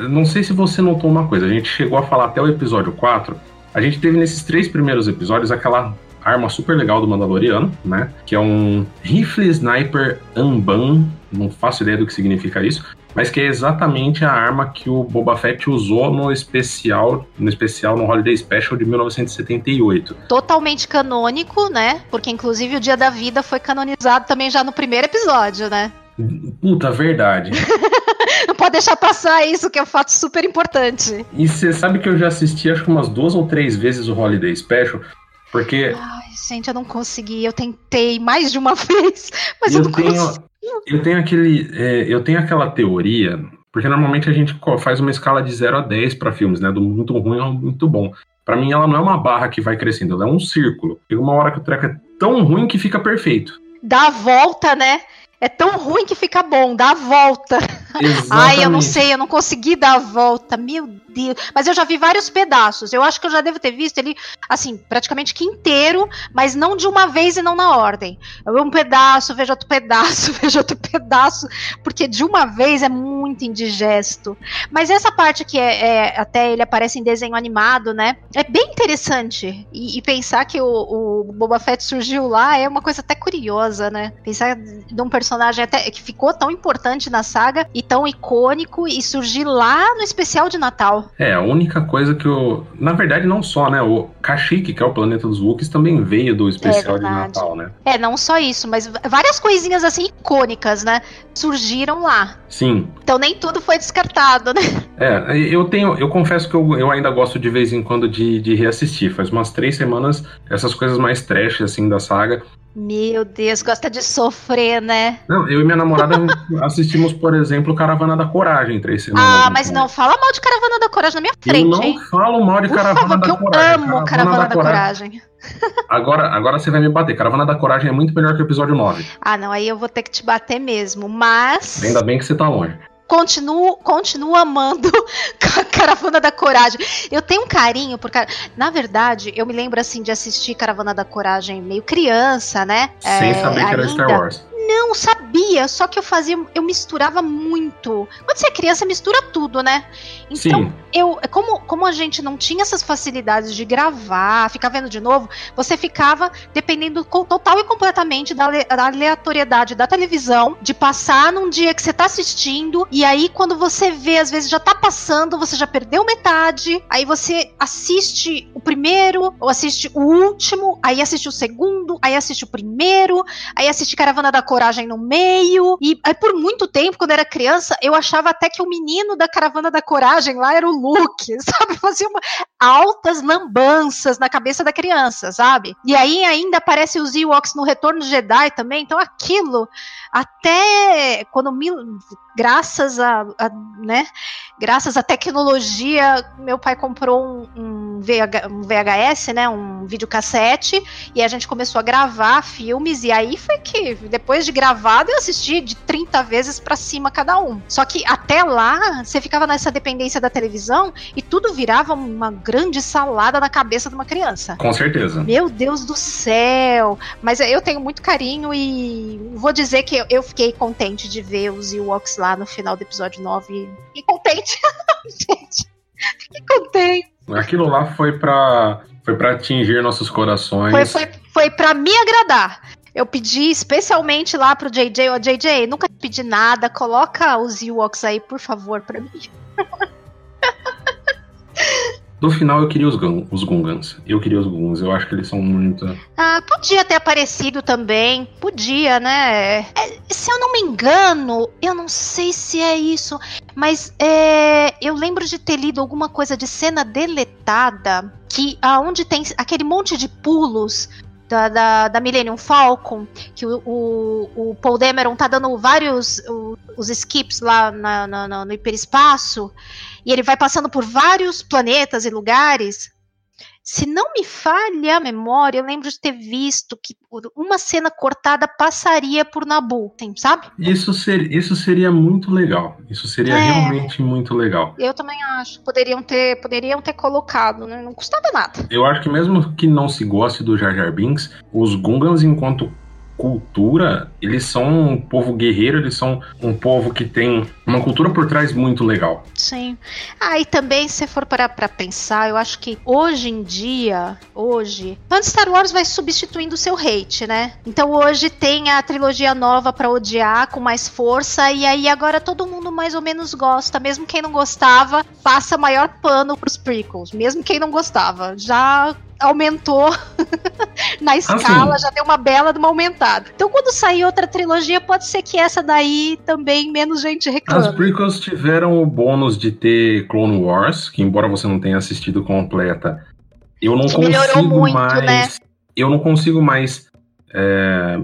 não sei se você notou uma coisa. A gente chegou a falar até o episódio 4 a gente teve nesses três primeiros episódios aquela arma super legal do Mandaloriano, né? Que é um rifle sniper Amban, não faço ideia do que significa isso, mas que é exatamente a arma que o Boba Fett usou no especial, no especial no Holiday Special de 1978. Totalmente canônico, né? Porque inclusive o Dia da Vida foi canonizado também já no primeiro episódio, né? Puta, verdade. Não pode deixar passar isso, que é um fato super importante. E você sabe que eu já assisti acho que umas duas ou três vezes o Holiday Special, porque. Ai, gente, eu não consegui. Eu tentei mais de uma vez, mas eu, eu não tenho, consegui. Eu tenho aquele. É, eu tenho aquela teoria. Porque normalmente a gente faz uma escala de 0 a 10 para filmes, né? Do muito ruim ao muito bom. Para mim, ela não é uma barra que vai crescendo, ela é um círculo. Chega uma hora que o treco é tão ruim que fica perfeito. Dá a volta, né? É tão ruim que fica bom, dá a volta. Exatamente. Ai, eu não sei, eu não consegui dar a volta. Meu Deus. Mas eu já vi vários pedaços. Eu acho que eu já devo ter visto ele, assim, praticamente que inteiro, mas não de uma vez e não na ordem. Eu vejo um pedaço, vejo outro pedaço, vejo outro pedaço, porque de uma vez é muito indigesto. Mas essa parte que é, é até ele aparece em desenho animado, né? É bem interessante. E, e pensar que o, o, Boba Fett surgiu lá é uma coisa até curiosa, né? Pensar de um personagem até que ficou tão importante na saga e tão icônico e surgir lá no especial de Natal. É, a única coisa que eu. Na verdade, não só, né? O Kashyyyk, que é o planeta dos Wookiees, também veio do especial é de Natal, né? É, não só isso, mas várias coisinhas assim icônicas, né? Surgiram lá. Sim. Então nem tudo foi descartado, né? É, eu tenho. Eu confesso que eu, eu ainda gosto de vez em quando de, de reassistir. Faz umas três semanas, essas coisas mais trash, assim, da saga. Meu Deus, gosta de sofrer, né? Não, eu e minha namorada assistimos, por exemplo, Caravana da Coragem três semanas. Ah, mas não fala mal de Caravana da Coragem na minha frente, Eu não hein? falo mal de por Caravana favor, da eu Coragem. Eu amo Caravana, Caravana da, Coragem. coragem. Agora, agora você vai me bater. Caravana da Coragem é muito melhor que o episódio 9. Ah, não, aí eu vou ter que te bater mesmo, mas... Ainda bem que você tá longe continuo, continuo amando Caravana da Coragem. Eu tenho um carinho por Na verdade, eu me lembro assim de assistir Caravana da Coragem meio criança, né? Sem é, saber que era Star Wars. Não sabia só que eu fazia, eu misturava muito. Quando você é criança, mistura tudo, né? Então, Sim. eu, como, como a gente não tinha essas facilidades de gravar, ficar vendo de novo, você ficava dependendo total e completamente da, da aleatoriedade da televisão, de passar num dia que você tá assistindo, e aí quando você vê, às vezes já tá passando, você já perdeu metade, aí você assiste o primeiro, ou assiste o último, aí assiste o segundo, aí assiste o primeiro, aí assiste Caravana da Coragem no meio, e aí por muito tempo, quando era criança, eu achava até que o menino da Caravana da Coragem lá era o Luke, sabe? Fazia uma, altas lambanças na cabeça da criança, sabe? E aí ainda aparece os Ewoks no Retorno Jedi também, então aquilo até quando me, graças a, a, né, graças à tecnologia, meu pai comprou um, um, VH, um, VHS, né, um videocassete, e a gente começou a gravar filmes, e aí foi que, depois de gravado, eu assisti de 30 vezes para cima cada um. Só que até lá, você ficava nessa dependência da televisão, e tudo virava uma grande salada na cabeça de uma criança. Com certeza. Meu Deus do céu! Mas eu tenho muito carinho e vou dizer que eu fiquei contente de ver os Ewoks lá no final do episódio 9. Fiquei contente. Gente, fiquei contente. Aquilo lá foi pra, foi pra atingir nossos corações. Foi, foi, foi pra me agradar. Eu pedi especialmente lá pro JJ, ó, JJ, nunca pedi nada, coloca os Ewoks aí, por favor, pra mim. No final eu queria os, Gun, os Gungans. Eu queria os Gungans. Eu acho que eles são muito. Ah, podia ter aparecido também. Podia, né? É, se eu não me engano, eu não sei se é isso, mas é, eu lembro de ter lido alguma coisa de cena deletada que aonde tem aquele monte de pulos da, da, da, Millennium Falcon, que o, o, o, Paul Dameron tá dando vários o, os skips lá na, na, no hiperespaço, e ele vai passando por vários planetas e lugares. Se não me falha a memória, eu lembro de ter visto que uma cena cortada passaria por Nabu, tem, sabe? Isso, ser, isso seria muito legal. Isso seria é, realmente muito legal. Eu também acho. Poderiam ter, poderiam ter colocado, né? Não custava nada. Eu acho que mesmo que não se goste do Jar Jar Binks, os Gungans, enquanto cultura, eles são um povo guerreiro, eles são um povo que tem uma cultura por trás muito legal. Sim. Ah, e também, se for parar pra pensar, eu acho que hoje em dia, hoje, antes Star Wars vai substituindo o seu hate, né? Então hoje tem a trilogia nova para odiar com mais força, e aí agora todo mundo mais ou menos gosta, mesmo quem não gostava, passa maior pano pros prequels, mesmo quem não gostava. Já aumentou na escala, assim, já deu uma bela de uma aumentada. Então, quando sair outra trilogia, pode ser que essa daí também menos gente reclame. As prequels tiveram o bônus de ter Clone Wars, que embora você não tenha assistido completa, eu não que consigo muito, mais. Né? Eu não consigo mais é,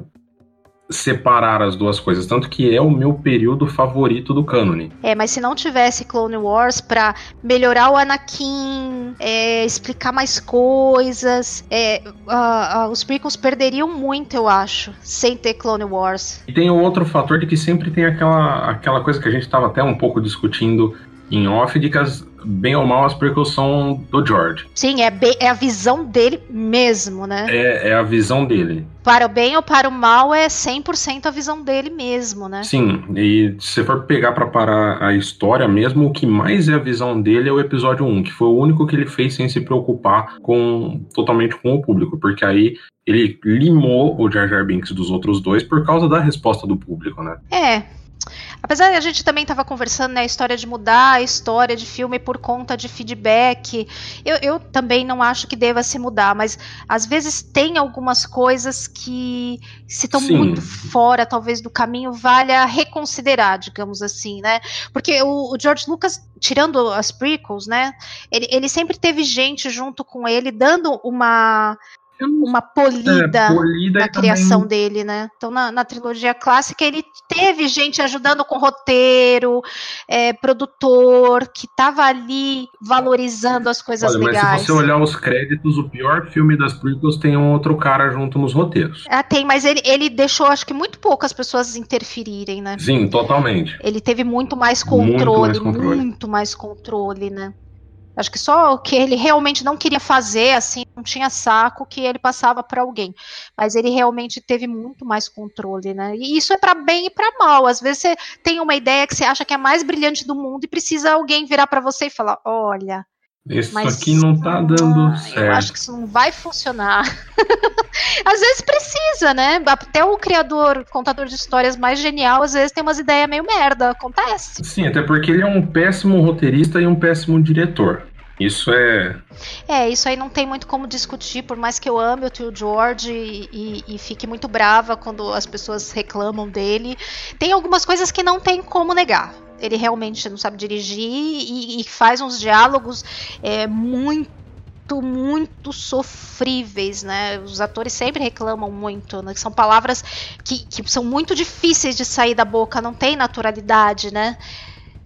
separar as duas coisas, tanto que é o meu período favorito do cânone. É, mas se não tivesse Clone Wars para melhorar o Anakin, é, explicar mais coisas, é, uh, uh, os prequels perderiam muito, eu acho, sem ter Clone Wars. E tem o outro fator de que sempre tem aquela, aquela coisa que a gente estava até um pouco discutindo em off de que as, bem ou mal as são do George. Sim, é, bem, é a visão dele mesmo, né? É, é a visão dele. Para o bem ou para o mal é 100% a visão dele mesmo, né? Sim, e se for pegar para parar a história mesmo, o que mais é a visão dele é o episódio 1, que foi o único que ele fez sem se preocupar com totalmente com o público, porque aí ele limou o Jar Jar Binks dos outros dois por causa da resposta do público, né? É, Apesar de a gente também estava conversando, né, a história de mudar a história de filme por conta de feedback, eu, eu, também não acho que deva se mudar, mas às vezes tem algumas coisas que se estão muito fora, talvez, do caminho, valha reconsiderar, digamos assim, né? Porque o, o George Lucas, tirando as prequels, né, ele, ele sempre teve gente junto com ele dando uma uma polida, é, polida na criação também... dele, né? Então, na, na, trilogia clássica, ele teve gente ajudando com roteiro, é, produtor, que estava ali valorizando as coisas Olha, legais. Mas se você olhar os créditos, o pior filme das prequels tem um outro cara junto nos roteiros. Ah, tem, mas ele, ele deixou, acho que, muito poucas pessoas interferirem, né? Sim, totalmente. Ele teve muito mais controle, muito mais controle, muito mais controle né? Acho que só o que ele realmente não queria fazer, assim, não tinha saco que ele passava para alguém. Mas ele realmente teve muito mais controle, né? E isso é para bem e para mal. Às vezes você tem uma ideia que você acha que é a mais brilhante do mundo e precisa alguém virar para você e falar: olha. Isso mas, aqui não tá dando certo. Eu acho que isso não vai funcionar. às vezes precisa, né? Até o criador, contador de histórias mais genial, às vezes tem umas ideias meio merda. Acontece. Sim, até porque ele é um péssimo roteirista e um péssimo diretor. Isso é. É, isso aí não tem muito como discutir, por mais que eu ame o tio George e, e, e, fique muito brava quando as pessoas reclamam dele. Tem algumas coisas que não tem como negar. Ele realmente não sabe dirigir e, e faz uns diálogos é, muito muito sofríveis, né? Os atores sempre reclamam muito, né? São palavras que, que são muito difíceis de sair da boca, não tem naturalidade, né?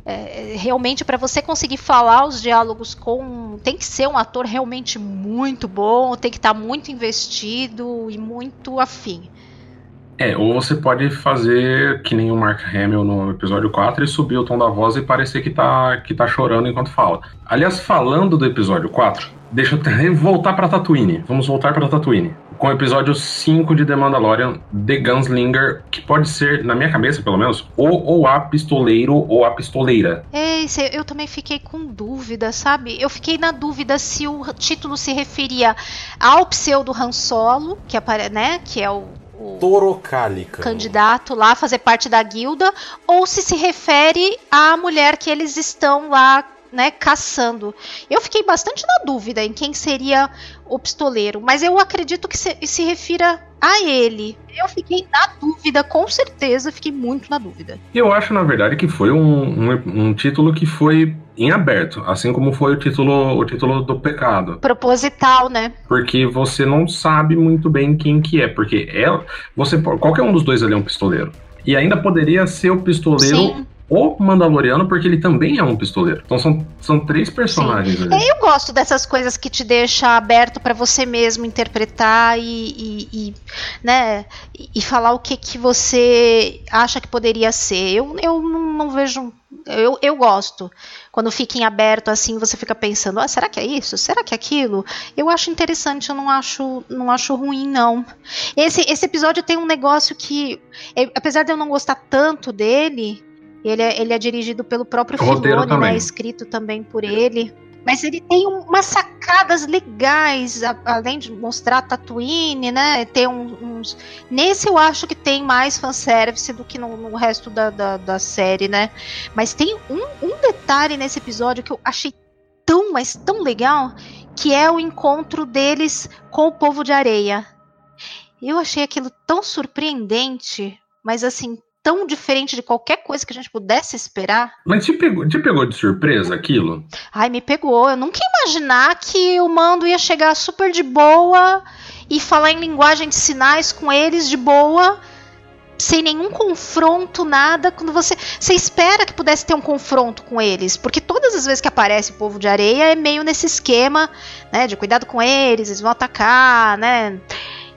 É, realmente para você conseguir falar os diálogos com tem que ser um ator realmente muito bom tem que estar tá muito investido e muito afim é, ou você pode fazer que nem o Mark Hamill no episódio 4 e subir o tom da voz e parecer que tá, que tá chorando enquanto fala. Aliás, falando do episódio 4, deixa eu voltar pra Tatooine. Vamos voltar pra Tatooine com o episódio 5 de The Mandalorian, The Gunslinger, que pode ser, na minha cabeça pelo menos, ou, ou a pistoleiro ou a pistoleira. É, eu também fiquei com dúvida, sabe? Eu fiquei na dúvida se o título se referia ao pseudo Han Solo, que, apare, né, que é o Torocálica. candidato lá fazer parte da guilda, ou se se refere à mulher que eles estão lá né, caçando. Eu fiquei bastante na dúvida em quem seria o pistoleiro, mas eu acredito que se, se refira a ele. Eu fiquei na dúvida, com certeza, fiquei muito na dúvida. Eu acho, na verdade, que foi um, um, um, título que foi em aberto, assim como foi o título, o título do pecado. Proposital, né? Porque você não sabe muito bem quem que é, porque é, você, qualquer um dos dois ali é um pistoleiro. E ainda poderia ser o pistoleiro Sim o Mandaloriano, porque ele também é um pistoleiro. Então são, são três personagens Sim. ali. É, eu gosto dessas coisas que te deixa aberto para você mesmo interpretar e, e, e, né, e falar o que, que você acha que poderia ser. Eu, eu não, não vejo. Eu, eu gosto. Quando fica em aberto assim, você fica pensando: ah, será que é isso? Será que é aquilo? Eu acho interessante, eu não acho, não acho ruim, não. Esse, esse episódio tem um negócio que, apesar de eu não gostar tanto dele, ele é, ele é dirigido pelo próprio Filoni, né? Escrito também por ele. Mas ele tem umas sacadas legais, além de mostrar Tatooine, né? Tem uns. Nesse eu acho que tem mais fanservice do que no, no resto da, da, da, série, né? Mas tem um, um detalhe nesse episódio que eu achei tão, mas tão legal, que é o encontro deles com o povo de areia. Eu achei aquilo tão surpreendente, mas assim, tão diferente de qualquer coisa que a gente pudesse esperar. Mas te pegou, te pegou de surpresa aquilo? Ai, me pegou. Eu nunca ia imaginar que o mando ia chegar super de boa e falar em linguagem de sinais com eles de boa. Sem nenhum confronto, nada. Quando você. Você espera que pudesse ter um confronto com eles. Porque todas as vezes que aparece o povo de areia é meio nesse esquema, né? De cuidado com eles, eles vão atacar, né?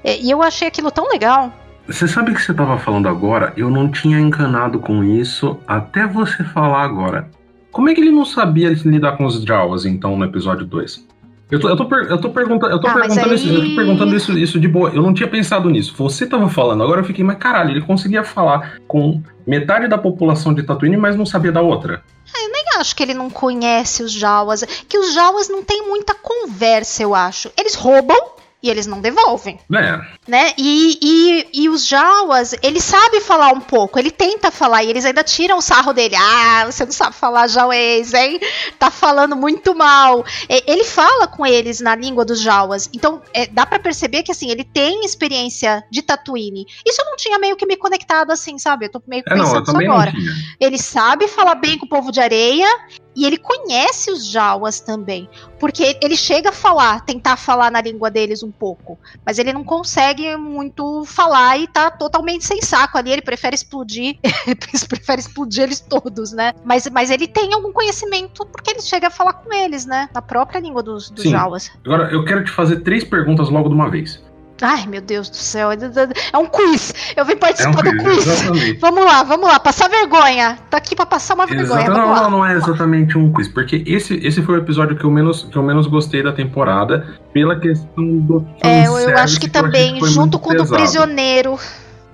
E eu achei aquilo tão legal. Você sabe que você estava falando agora? Eu não tinha encanado com isso até você falar agora. Como é que ele não sabia lidar com os Jawas, então, no episódio 2? Eu tô, eu tô, eu tô, pergunta, eu tô ah, perguntando, aí... isso, eu tô perguntando isso, isso de boa. Eu não tinha pensado nisso. Você tava falando, agora eu fiquei, mas caralho, ele conseguia falar com metade da população de Tatooine, mas não sabia da outra. É, eu nem acho que ele não conhece os Jawas. Que os Jawas não tem muita conversa, eu acho. Eles roubam e eles não devolvem. É. Né? E, e, e os Jawas, ele sabe falar um pouco, ele tenta falar, e eles ainda tiram o sarro dele. Ah, você não sabe falar jauês, hein? Tá falando muito mal. Ele fala com eles na língua dos Jawas. Então, é, dá para perceber que, assim, ele tem experiência de Tatooine. Isso eu não tinha meio que me conectado assim, sabe? Eu tô meio é, pensando não, isso agora. Ele sabe falar bem com o povo de areia e ele conhece os Jawas também. Porque ele chega a falar, tentar falar na língua deles um pouco. Mas ele não consegue muito falar e tá totalmente sem saco ali. Ele prefere explodir. ele prefere explodir eles todos, né? Mas, mas ele tem algum conhecimento porque ele chega a falar com eles, né? Na própria língua dos, dos Sim. Jawas. Agora, eu quero te fazer três perguntas logo de uma vez. Ai, meu Deus do céu. É um quiz. Eu vim participar é um quiz, do quiz. Exatamente. Vamos lá, vamos lá. Passar vergonha. Tô aqui pra passar uma vergonha. Não, não, não é exatamente um quiz. Porque esse, esse foi o episódio que eu, menos, que eu menos gostei da temporada. Pela questão do. É, eu acho que também, que junto com o do prisioneiro.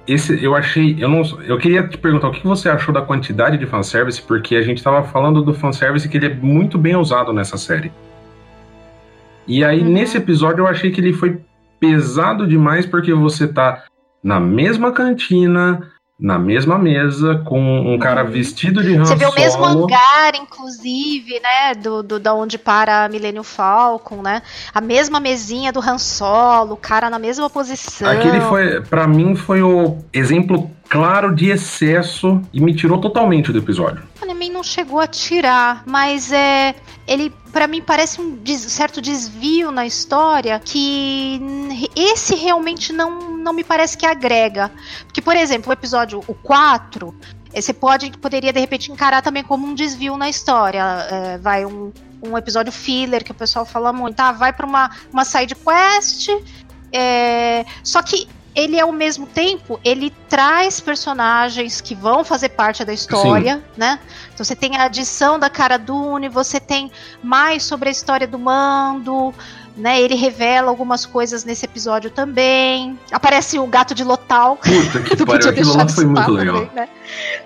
Esse, eu achei. Eu, não, eu queria te perguntar o que você achou da quantidade de fanservice, porque a gente tava falando do fanservice que ele é muito bem usado nessa série. E aí, uhum. nesse episódio, eu achei que ele foi pesado demais porque você tá na mesma cantina, na mesma mesa, com um cara vestido de Han Você vê o mesmo hangar, inclusive, né, do, do, da onde para Millennium Falcon, né? A mesma mesinha do Han Solo, o cara na mesma posição. Aquele foi, para mim, foi o exemplo claro de excesso e me tirou totalmente do episódio. Mim não chegou a tirar, mas é ele para mim parece um des certo desvio na história que esse realmente não, não me parece que agrega. Porque, por exemplo, o episódio o 4, eh, você pode, poderia de repente encarar também como um desvio na história. É, vai um, um episódio filler que o pessoal fala muito, tá? Vai para uma, uma side quest. É, só que ele ao mesmo tempo ele traz personagens que vão fazer parte da história, Sim. né? Então você tem a adição da cara Dune, você tem mais sobre a história do Mando, né? Ele revela algumas coisas nesse episódio também. Aparece o gato de Lotal. Puta que pariu, aquilo lá foi muito legal. Também, né?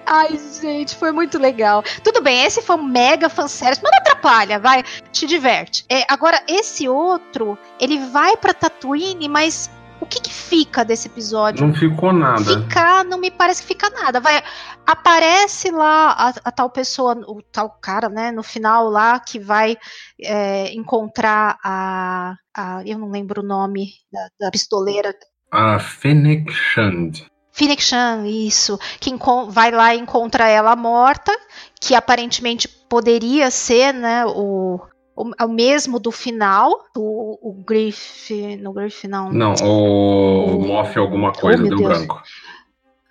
Ai, gente, foi muito legal. Tudo bem, esse foi um mega fanservice, mas não atrapalha, vai, te diverte. É, agora, esse outro, ele vai pra Tatooine, mas o que, que, fica desse episódio? Não ficou nada. Ficar, não me parece que fica nada. Vai, aparece lá a, a tal pessoa, o tal cara, né, no final lá, que vai é, encontrar a, a, Eu não lembro o nome da, da pistoleira. A Fennec Shand. Fennec Shand, isso. Que vai lá e encontra ela morta, que aparentemente poderia ser, né, o, o, o mesmo do final, o, o Griff. No Griff, não. Não, o, o Moff alguma coisa, oh, deu Deus. branco.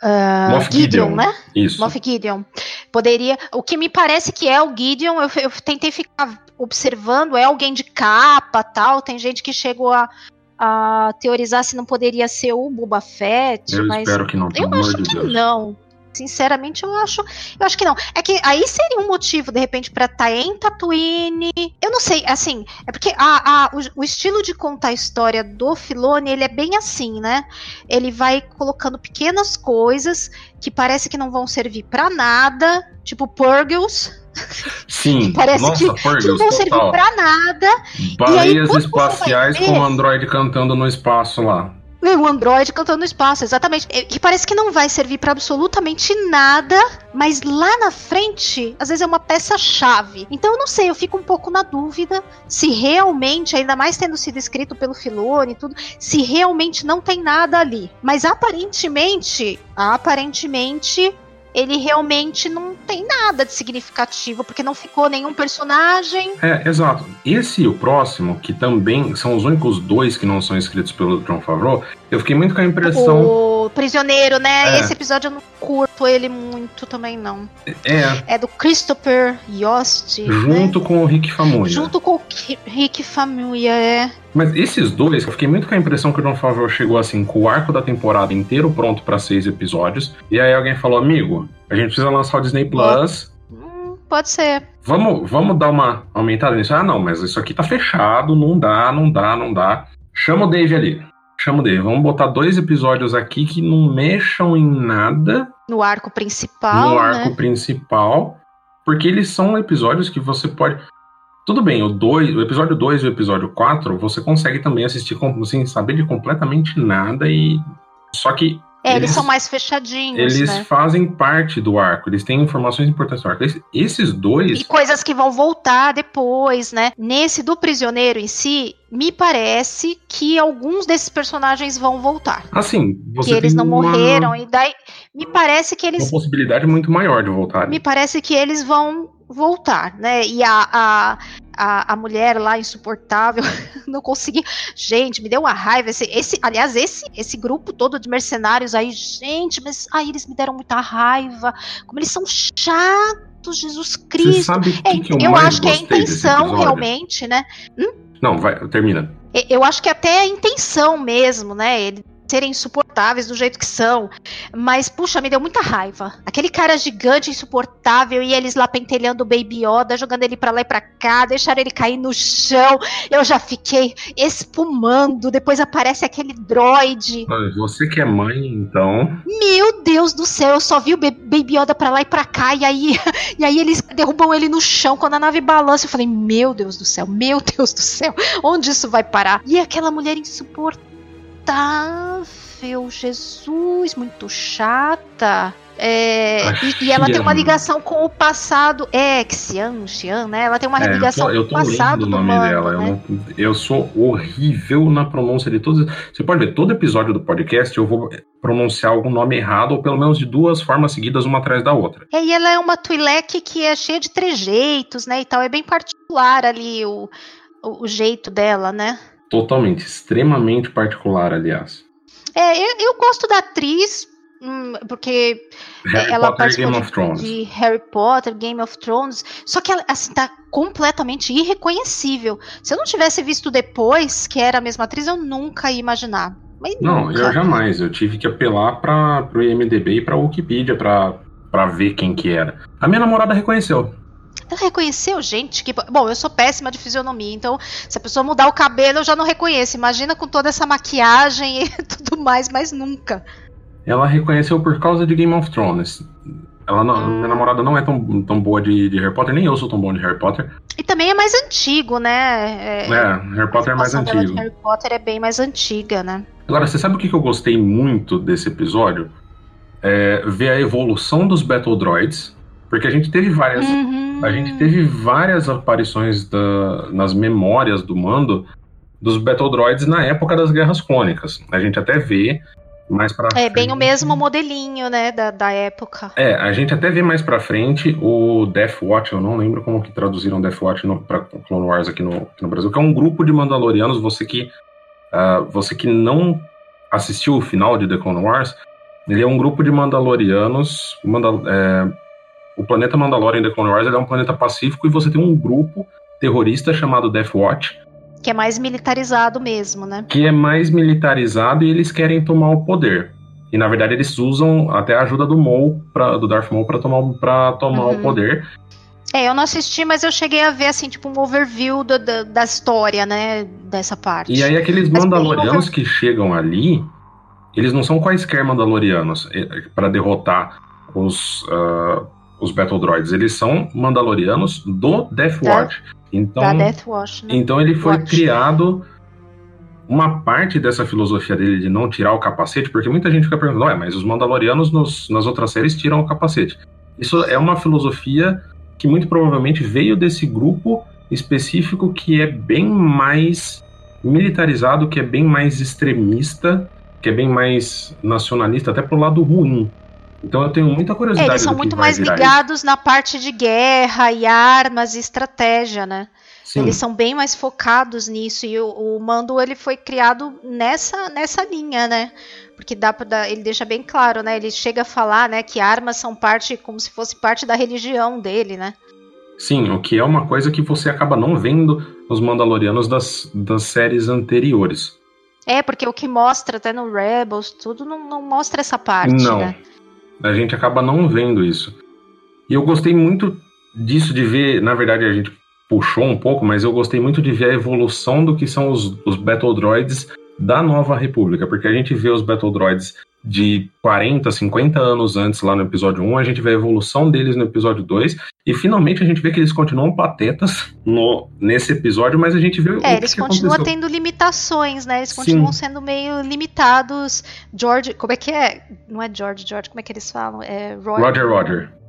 Uh, Moff Gideon, Gideon, né? Isso. Moff Gideon. Poderia. O que me parece que é o Gideon, eu, eu tentei ficar observando, é alguém de capa tal. Tem gente que chegou a, a teorizar se não poderia ser o Boba Fett. Eu mas espero que não, Eu acho de que Deus. não. Sinceramente, eu acho, eu acho que não. É que aí seria um motivo, de repente, para estar tá em Tatooine. Eu não sei, assim, é porque a, a, o, o, estilo de contar a história do Filone, ele é bem assim, né? Ele vai colocando pequenas coisas que parece que não vão servir para nada, tipo Purgles. Sim, parece nossa, que, Purgles, que não vão total. servir para nada. Baleias espaciais com o Android cantando no espaço lá. O Android cantando no espaço, exatamente. Que parece que não vai servir para absolutamente nada, mas lá na frente, às vezes é uma peça-chave. Então eu não sei, eu fico um pouco na dúvida se realmente, ainda mais tendo sido escrito pelo Filone e tudo, se realmente não tem nada ali. Mas aparentemente, aparentemente, ele realmente não tem nada de significativo, porque não ficou nenhum personagem. É, exato. Esse e o próximo, que também são os únicos dois que não são escritos pelo John Favreau, eu fiquei muito com a impressão. O Prisioneiro, né? É. Esse episódio eu não curto ele muito também, não. É. É do Christopher Yost. Junto né? com o Rick Famuyiwa. Junto com o Rick Famuyiwa, é. Mas esses dois, eu fiquei muito com a impressão que o John Favreau chegou assim, com o arco da temporada inteiro pronto para seis episódios. E aí alguém falou, amigo, a gente precisa lançar o Disney Plus. Hum, pode ser. Vamos, vamos dar uma aumentada nisso? Ah, não, mas isso aqui tá fechado, não dá, não dá, não dá. Chama o Dave ali. Chama o Dave. Vamos botar dois episódios aqui que não mexam em nada. No arco principal. No arco né? principal. Porque eles são episódios que você pode. Tudo bem, o, dois, o episódio 2 e o episódio 4 você consegue também assistir sem saber de completamente nada e. Só que. É, eles, eles são mais fechadinhos. Eles né? fazem parte do arco, eles têm informações importantes do arco. Esses dois. E coisas que vão voltar depois, né? Nesse do prisioneiro em si, me parece que alguns desses personagens vão voltar. Assim, você que eles não uma... morreram e daí me parece que eles uma possibilidade muito maior de voltar. Me parece que eles vão voltar, né? E a, a, a, a mulher lá insuportável não consegui. Gente, me deu uma raiva. Esse, esse, aliás, esse, esse grupo todo de mercenários aí, gente, mas aí eles me deram muita raiva. Como eles são chatos, Jesus Cristo. É, que eu, eu acho que é a intenção realmente, né? Hum? Não, vai, termina. Eu acho que até a intenção mesmo, né? Ele serem insuportáveis do jeito que são. Mas, puxa, me deu muita raiva. Aquele cara gigante, insuportável, e eles lá pentelhando o Baby Yoda, jogando ele pra lá e pra cá, deixaram ele cair no chão. Eu já fiquei espumando. Depois aparece aquele droid. Você que é mãe, então. Meu Deus do céu, eu só vi o Baby Yoda pra lá e pra cá, e aí, e aí eles derrubam ele no chão quando a nave balança. Eu falei, meu Deus do céu, meu Deus do céu, onde isso vai parar? E aquela mulher insuportável insuportável, Jesus, muito chata. É, e, e, ela tem uma ligação com o passado. É, Xian, Xian, né? Ela tem uma é, ligação eu tô, eu tô com o passado o nome mando, dela. Né? Eu, não, eu, sou horrível na pronúncia de todos. Você pode ver, todo episódio do podcast eu vou pronunciar algum nome errado, ou pelo menos de duas formas seguidas, uma atrás da outra. É, e ela é uma Twi'lek que é cheia de trejeitos, né? E tal. É bem particular ali o, o, o jeito dela, né? Totalmente, extremamente particular, aliás. É, eu, eu gosto da atriz, hum, porque Harry ela Potter, Game de, of Thrones. de Harry Potter, Game of Thrones, só que ela assim, tá completamente irreconhecível. Se eu não tivesse visto depois que era a mesma atriz, eu nunca ia imaginar. Mas não, nunca. eu jamais. Eu tive que apelar para o IMDB e para Wikipedia para ver quem que era. A minha namorada reconheceu. Ela reconheceu, gente, que. Bom, eu sou péssima de fisionomia, então se a pessoa mudar o cabelo, eu já não reconheço. Imagina com toda essa maquiagem e tudo mais, mas nunca. Ela reconheceu por causa de Game of Thrones. Ela não, hum. Minha namorada não é tão, tão boa de, de, Harry Potter, nem eu sou tão bom de Harry Potter. E também é mais antigo, né? É, é Harry Potter é mais antigo. Harry Potter é bem mais antiga, né? Agora, você sabe o que eu gostei muito desse episódio? É ver a evolução dos Battle Droids. Porque a gente teve várias. Uhum a gente teve várias aparições da, nas memórias do mando dos Battle Droids na época das Guerras Clônicas. A gente até vê mais pra É frente... bem o mesmo modelinho, né, da, da época. É, a gente até vê mais pra frente o Death Watch, eu não lembro como que traduziram Death Watch no, pra Clone Wars aqui no, aqui no Brasil, que é um grupo de Mandalorianos, você que, uh, você que não assistiu o final de The Clone Wars, ele é um grupo de Mandalorianos, Mandal é, o planeta Mandalorian The Clone Wars é um planeta pacífico e você tem um grupo terrorista chamado Death Watch. Que é mais militarizado mesmo, né? Que é mais militarizado e eles querem tomar o poder. E na verdade eles usam até a ajuda do Maul, pra, do Darth Maul, para tomar, pra tomar uhum. o poder. É, eu não assisti, mas eu cheguei a ver, assim, tipo, um overview do, do, da história, né, dessa parte. E aí aqueles mas Mandalorianos que chegam ali, eles não são quaisquer Mandalorianos eh, para derrotar os, uh, os Battle Droids, eles são Mandalorianos do Death Watch. Então, da Death Watch, né? então ele foi Watch. criado uma parte dessa filosofia dele de não tirar o capacete, porque muita gente fica perguntando, ué, mas os Mandalorianos nos, nas outras séries tiram o capacete. Isso é uma filosofia que muito provavelmente veio desse grupo específico que é bem mais militarizado, que é bem mais extremista, que é bem mais nacionalista, até pro lado ruim. Então eu tenho muita curiosidade. É, eles são muito mais ligados isso. na parte de guerra e armas e estratégia, né? Sim. Eles são bem mais focados nisso e o, o, Mando ele foi criado nessa nessa linha, né? Porque dá para ele deixa bem claro, né? Ele chega a falar, né, que armas são parte como se fosse parte da religião dele, né? Sim, o que é uma coisa que você acaba não vendo nos Mandalorianos das, das séries anteriores. É, porque o que mostra até no Rebels, tudo não, não mostra essa parte, não. né? A gente acaba não vendo isso. E eu gostei muito disso de ver, na verdade a gente puxou um pouco, mas eu gostei muito de ver a evolução do que são os, os Battle Droids da Nova República, porque a gente vê os Battle Droids de 40, 50 anos antes lá no episódio 1, a gente vê a evolução deles no episódio 2, e finalmente a gente vê que eles continuam patetas no, nesse episódio, mas a gente vê É, eles continuam aconteceu. tendo limitações, né? Eles continuam Sim. sendo meio limitados. George, como é que é? Não é George, George, como é que eles falam? É Roger, Roger. Roger.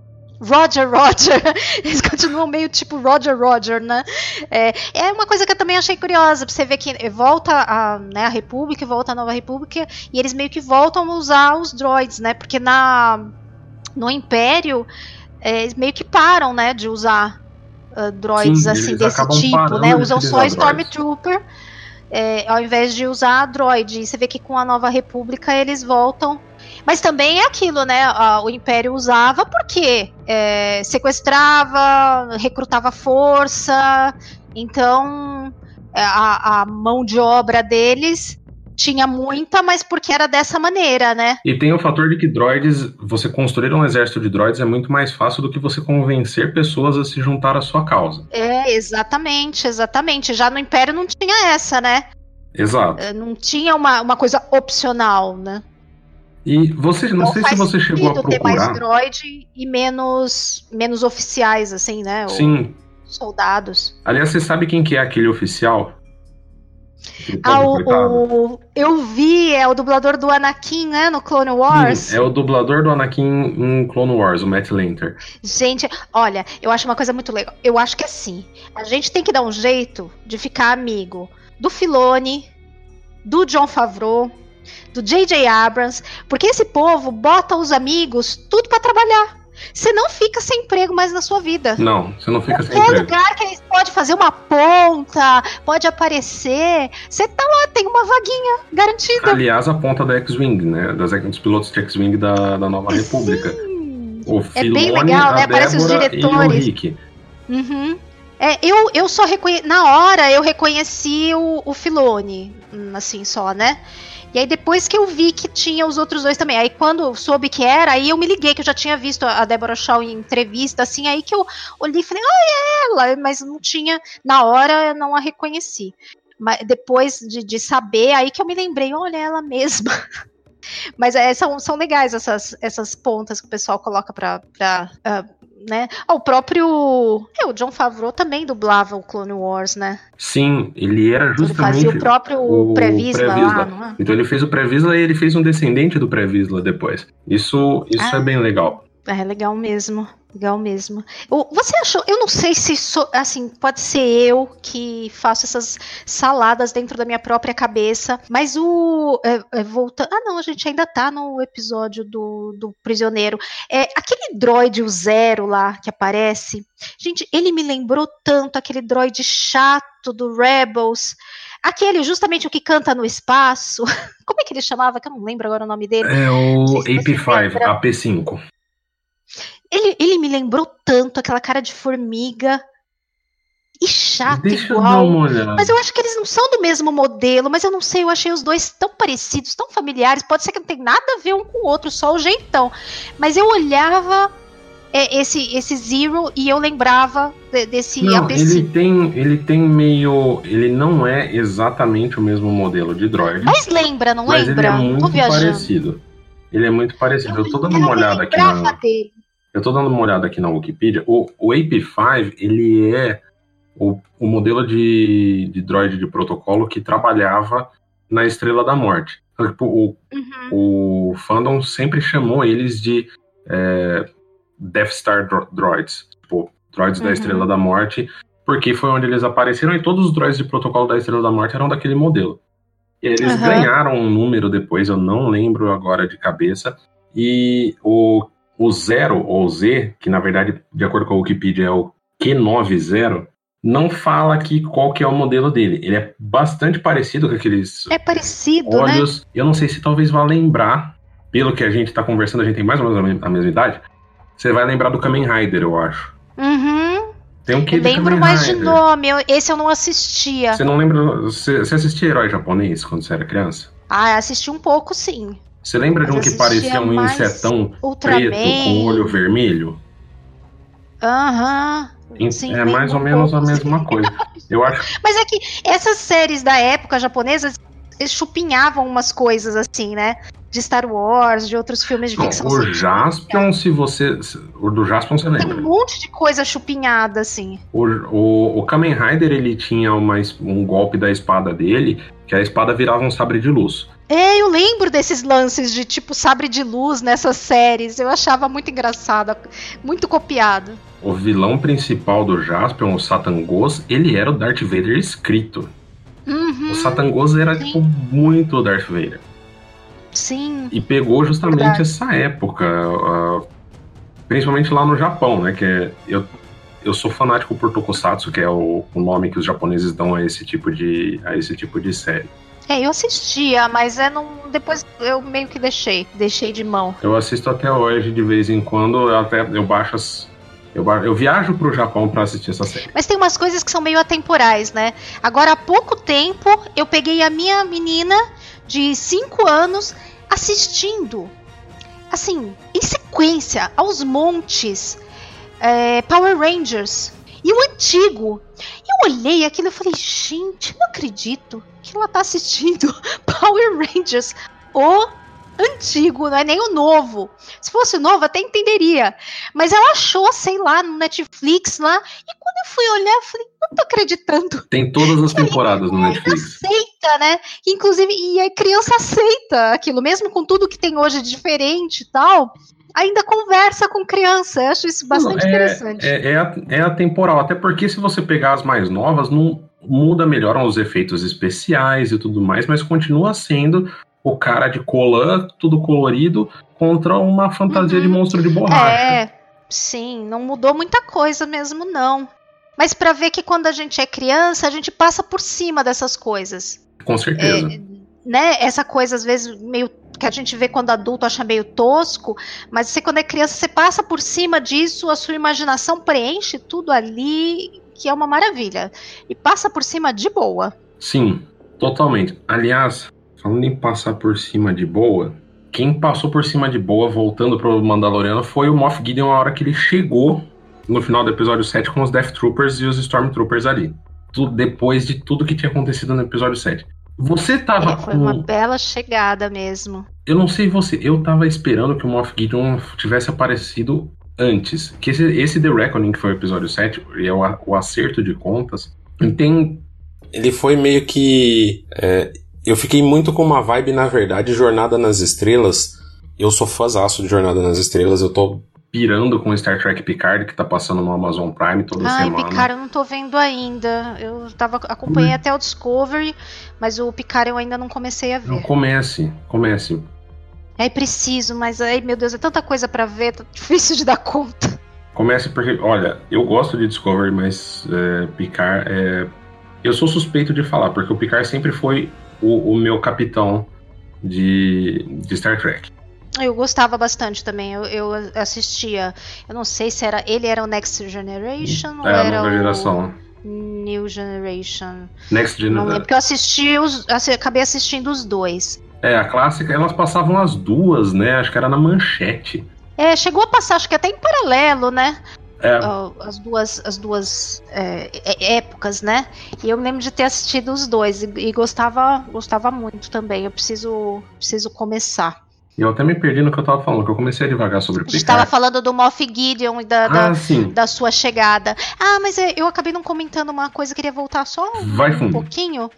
Roger, Roger. Eles continuam meio tipo Roger, Roger, né? É, é uma coisa que eu também achei curiosa, pra você ver que volta a, né, a República, volta a Nova República, e eles meio que voltam a usar os droids, né? Porque na, no Império, é, eles meio que param, né, de usar uh, droids Sim, assim, desse tipo, né? Usam só Stormtrooper. É, ao invés de usar droid. E você vê que com a Nova República eles voltam mas também é aquilo, né? O Império usava porque é, sequestrava, recrutava força. Então, a, a mão de obra deles tinha muita, mas porque era dessa maneira, né? E tem o fator de que droids, você construir um exército de droids é muito mais fácil do que você convencer pessoas a se juntar à sua causa. É, exatamente, exatamente. Já no Império não tinha essa, né? Exato. É, não tinha uma, uma coisa opcional, né? E você, não então, sei se você chegou a procurar. ter mais droid e menos, menos oficiais, assim, né? Sim. soldados. Aliás, você sabe quem que é aquele oficial? Ah, o, o, eu vi, é o dublador do Anakin, né, no Clone Wars. Sim, é o dublador do Anakin em Clone Wars, o Matt Lanter. Gente, olha, eu acho uma coisa muito legal. Eu acho que assim, a gente tem que dar um jeito de ficar amigo do Filone, do John Favreau, do J.J. Abrams, porque esse povo bota os amigos tudo para trabalhar. Você não fica sem emprego mais na sua vida. Não, você não fica sem emprego. lugar que eles pode fazer uma ponta, pode aparecer. Você tá lá, tem uma vaguinha garantida. Aliás, a ponta da X-Wing, né? Das, dos pilotos de X-Wing da, da Nova Sim. República. O Filone, é bem legal, né? Aparece os diretores. Uhum. É, eu, eu só reconheci. Na hora eu reconheci o, o Filone, hum, assim, só, né? E aí depois que eu vi que tinha os outros dois também, aí quando soube que era, aí eu me liguei que eu já tinha visto a Deborah Shaw em entrevista, assim, aí que eu olhei e falei, ah, é ela, mas não tinha, na hora eu não a reconheci. Mas depois de, de saber, aí que eu me lembrei, olha ela mesma. Mas é, são, são legais essas, essas pontas que o pessoal coloca pra uh, né? Ah, o próprio. É, o John Favreau também dublava o Clone Wars, né? Sim, ele era justamente. Ele fazia o próprio o Previsla, lá, não é? Então ele fez o Previsla e ele fez um descendente do Previsla depois. Isso, isso ah, é bem legal. É legal mesmo. Legal mesmo. Você achou? Eu não sei se so, assim pode ser eu que faço essas saladas dentro da minha própria cabeça, mas o é, é, voltando. Ah, não, a gente ainda tá no episódio do, do prisioneiro. É aquele droid o zero lá que aparece. Gente, ele me lembrou tanto aquele droid chato do Rebels. Aquele, justamente o que canta no espaço. Como é que ele chamava? Que eu não lembro agora o nome dele. É o AP5, AP5. Ele, ele me lembrou tanto aquela cara de formiga e chato Deixa igual. Eu mas eu acho que eles não são do mesmo modelo, mas eu não sei, eu achei os dois tão parecidos, tão familiares. Pode ser que não tenha nada a ver um com o outro, só o jeitão. Mas eu olhava é, esse esse Zero e eu lembrava de, desse não, Ele tem, ele tem meio. Ele não é exatamente o mesmo modelo de droid. Mas lembra, não mas lembra? Ele é muito parecido. Ele é muito parecido. Eu, eu tô dando uma olhada aqui. Na... Dele. Eu estou dando uma olhada aqui na Wikipedia. O, o AP5, ele é o, o modelo de, de droid de protocolo que trabalhava na Estrela da Morte. Então, tipo, o, uhum. o fandom sempre chamou eles de é, Death Star Droids, tipo, droids uhum. da Estrela da Morte, porque foi onde eles apareceram e todos os droids de protocolo da Estrela da Morte eram daquele modelo. E eles uhum. ganharam um número depois, eu não lembro agora de cabeça, e o o zero, ou Z, que na verdade, de acordo com a Wikipedia, é o Q90, não fala aqui qual que é o modelo dele. Ele é bastante parecido com aqueles é parecido, né? olhos. Né? Eu não sei se talvez vá lembrar, pelo que a gente está conversando, a gente tem mais ou menos a mesma idade. Você vai lembrar do Kamen Rider, eu acho. Uhum. Tem um que Lembro mais de nome, eu, esse eu não assistia. Você não lembra? Você, você assistia Herói Japonês quando você era criança? Ah, assisti um pouco, sim. Você lembra de um que parecia um insetão Ultraman. preto com olho vermelho? Aham. Sim, é mais ou menos a mesma coisa. Eu acho. Mas é que essas séries da época japonesas chupinhavam umas coisas assim, né? De Star Wars, de outros filmes de ficção. o Jaspion, se você. O do Jaspion você lembra. Tem um monte de coisa chupinhada, assim. O, o, o Kamen Rider, ele tinha uma, um golpe da espada dele, que a espada virava um sabre de luz. É, eu lembro desses lances de tipo sabre de luz nessas séries. Eu achava muito engraçado, muito copiado. O vilão principal do Jaspion, o Satangos, ele era o Darth Vader escrito. Uhum, o Satangos era tipo muito Darth Vader. Sim. E pegou justamente verdade. essa época, principalmente lá no Japão, né? Que é, eu, eu sou fanático por Tokusatsu, que é o, o nome que os japoneses dão a esse tipo de, a esse tipo de série. É, eu assistia, mas é não, depois eu meio que deixei, deixei de mão. Eu assisto até hoje de vez em quando, eu até eu baixo as, Eu, eu viajo pro Japão para assistir essa série. Mas tem umas coisas que são meio atemporais, né? Agora, há pouco tempo, eu peguei a minha menina de 5 anos assistindo, assim, em sequência, aos montes, é, Power Rangers. E o antigo. Olhei aquilo e falei, gente, não acredito que ela tá assistindo Power Rangers. O antigo, não é nem o novo. Se fosse o novo, até entenderia. Mas ela achou, sei lá, no Netflix lá. E quando eu fui olhar, eu falei, não tô acreditando. Tem todas as temporadas no Netflix. Aceita, né? Inclusive, e a criança aceita aquilo, mesmo com tudo que tem hoje de diferente e tal. Ainda conversa com criança, eu acho isso bastante não, é, interessante. É, é, é atemporal, até porque se você pegar as mais novas, não muda, melhoram os efeitos especiais e tudo mais, mas continua sendo o cara de colã, tudo colorido, contra uma fantasia uhum. de monstro de borracha. É, sim, não mudou muita coisa mesmo, não. Mas para ver que quando a gente é criança, a gente passa por cima dessas coisas. Com certeza. É, né, essa coisa, às vezes, meio que a gente vê quando adulto acha meio tosco, mas você quando é criança, você passa por cima disso, a sua imaginação preenche tudo ali, que é uma maravilha. E passa por cima de boa. Sim, totalmente. Aliás, falando em passar por cima de boa, quem passou por cima de boa, voltando pro Mandaloriano, foi o Moff Gideon a hora que ele chegou no final do episódio 7 com os Death Troopers e os Stormtroopers ali. Depois de tudo que tinha acontecido no episódio 7. Você tava é, foi com... uma bela chegada mesmo. Eu não sei você, eu tava esperando que o Moff Gideon tivesse aparecido antes. Que esse, esse The Reckoning, que foi o episódio 7, e é o, o acerto de contas, ele tem... Ele foi meio que... É, eu fiquei muito com uma vibe, na verdade, Jornada nas Estrelas. Eu sou fãzaço de Jornada nas Estrelas, eu tô pirando com Star Trek Picard, que tá passando no Amazon Prime toda Ai, semana. Ai, Picard eu não tô vendo ainda. Eu tava, acompanhei hum. até o Discovery, mas o Picard eu ainda não comecei a ver. Não, comece, comece. É preciso, mas ai meu Deus, é tanta coisa para ver, tá difícil de dar conta. Comece porque, olha, eu gosto de Discovery, mas é, Picard é. Eu sou suspeito de falar, porque o Picard sempre foi o, o meu capitão de, de Star Trek. Eu gostava bastante também. Eu, eu, assistia. Eu não sei se era. Ele era o Next Generation ou é, era nova geração. New Generation. Next Generation. Não lembro, porque eu assisti os. Acabei assistindo os dois. É, a clássica, elas passavam as duas, né? Acho que era na manchete. É, chegou a passar, acho que até em paralelo, né? É. as duas, as duas é, é, épocas, né? E eu me lembro de ter assistido os dois e, e, gostava, gostava muito também. Eu preciso, preciso começar. Eu até me perdi no que eu tava falando, que eu comecei a devagar sobre o Picard. A gente tava falando do Moff Gideon e da, ah, da, sua chegada. Ah, mas eu acabei não comentando uma coisa, queria voltar só um, um pouquinho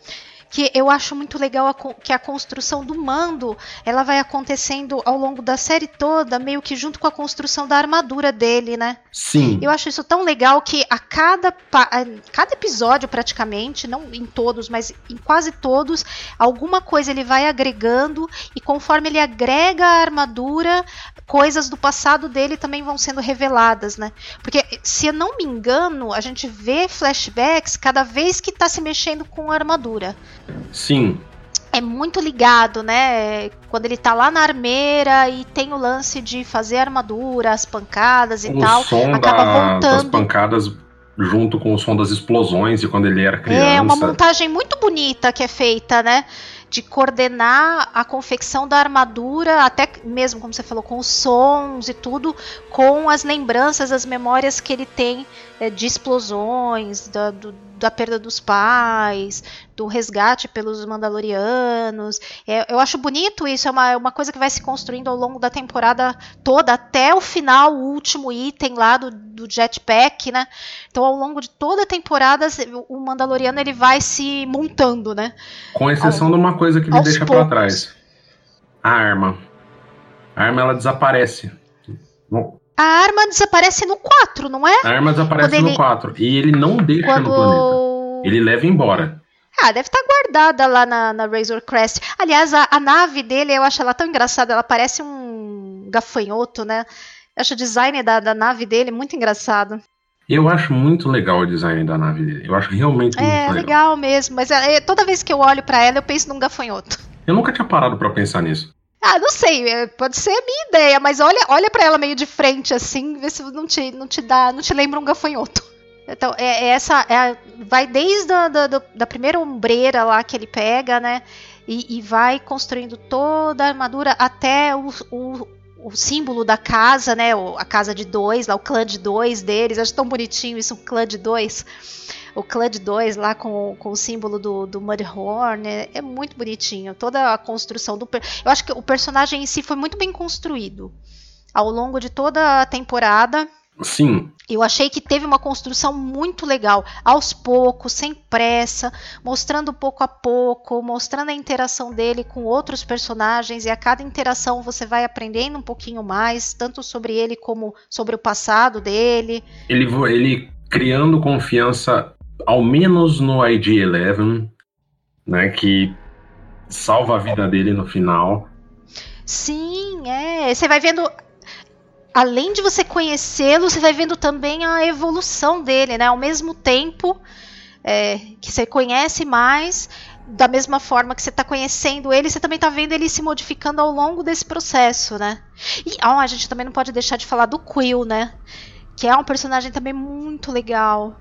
que eu acho muito legal a, que a construção do mando ela vai acontecendo ao longo da série toda, meio que junto com a construção da armadura dele, né? Sim. Eu acho isso tão legal que a cada, a cada episódio, praticamente, não em todos, mas em quase todos, alguma coisa ele vai agregando e conforme ele agrega a armadura, coisas do passado dele também vão sendo reveladas, né? Porque, se eu não me engano, a gente vê flashbacks cada vez que tá se mexendo com a armadura. Sim. É muito ligado, né? Quando ele tá lá na armeira e tem o lance de fazer armadura, as pancadas e o tal. Som acaba da, voltando. Das pancadas junto com o som das explosões e quando ele era criança. É uma montagem muito bonita que é feita, né? de coordenar a confecção da armadura, até mesmo, como você falou, com os sons e tudo, com as lembranças, as memórias que ele tem é, de explosões, da, do, da perda dos pais, do resgate pelos Mandalorianos. É, eu acho bonito isso, é uma, é uma coisa que vai se construindo ao longo da temporada toda, até o final, o último item lá do, do jetpack, né? Então, ao longo de toda a temporada, o Mandaloriano ele vai se montando, né? Com exceção ao, de uma coisa que me deixa para trás. A arma. A arma ela desaparece. A arma desaparece no 4, não é? A arma desaparece no ele... 4. E ele não deixa Quando... no planeta. Ele leva embora. Ah, deve estar tá guardada lá na, na Razor Crest. Aliás, a, a, nave dele, eu acho ela tão engraçada. Ela parece um gafanhoto, né? Eu acho o design da, da nave dele muito engraçado. Eu acho muito legal o design da nave dele. Eu acho realmente muito é, legal. É, legal mesmo. Mas é, toda vez que eu olho para ela, eu penso num gafanhoto. Eu nunca tinha parado para pensar nisso. Ah, não sei, é, pode ser a minha ideia, mas olha, olha para ela meio de frente assim, vê se não te, não te dá, não te lembra um gafanhoto. Então, é, é essa. É, vai desde a da, da, primeira ombreira lá que ele pega, né? E, e vai construindo toda a armadura até o, o, o, símbolo da casa, né? A casa de dois, lá, o clã de dois deles. Acho tão bonitinho isso, um clã de dois. O clã de dois lá com, com o símbolo do, do Mudhorn. É, é muito bonitinho. Toda a construção do. Eu acho que o personagem em si foi muito bem construído. Ao longo de toda a temporada Sim. Eu achei que teve uma construção muito legal, aos poucos, sem pressa, mostrando pouco a pouco, mostrando a interação dele com outros personagens e a cada interação você vai aprendendo um pouquinho mais, tanto sobre ele como sobre o passado dele. Ele, ele criando confiança, ao menos no ID11, né, que salva a vida dele no final. Sim, é. Você vai vendo além de você conhecê-lo, você vai vendo também a evolução dele, né? Ao mesmo tempo é, que você conhece mais, da mesma forma que você está conhecendo ele, você também está vendo ele se modificando ao longo desse processo, né? E ó, a gente também não pode deixar de falar do Quill, né? Que é um personagem também muito legal.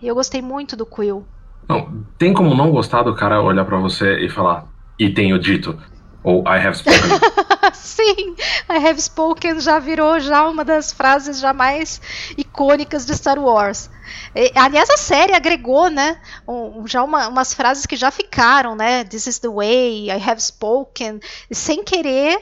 E eu gostei muito do Quill. Não, tem como não gostar do cara olhar para você e falar, e tenho dito, ou I have spoken. Sim, I have spoken já virou já uma das frases já mais icônicas de Star Wars. E, aliás, a série agregou, né, um, já uma, umas frases que já ficaram, né, This is the way, I have spoken. E, sem querer,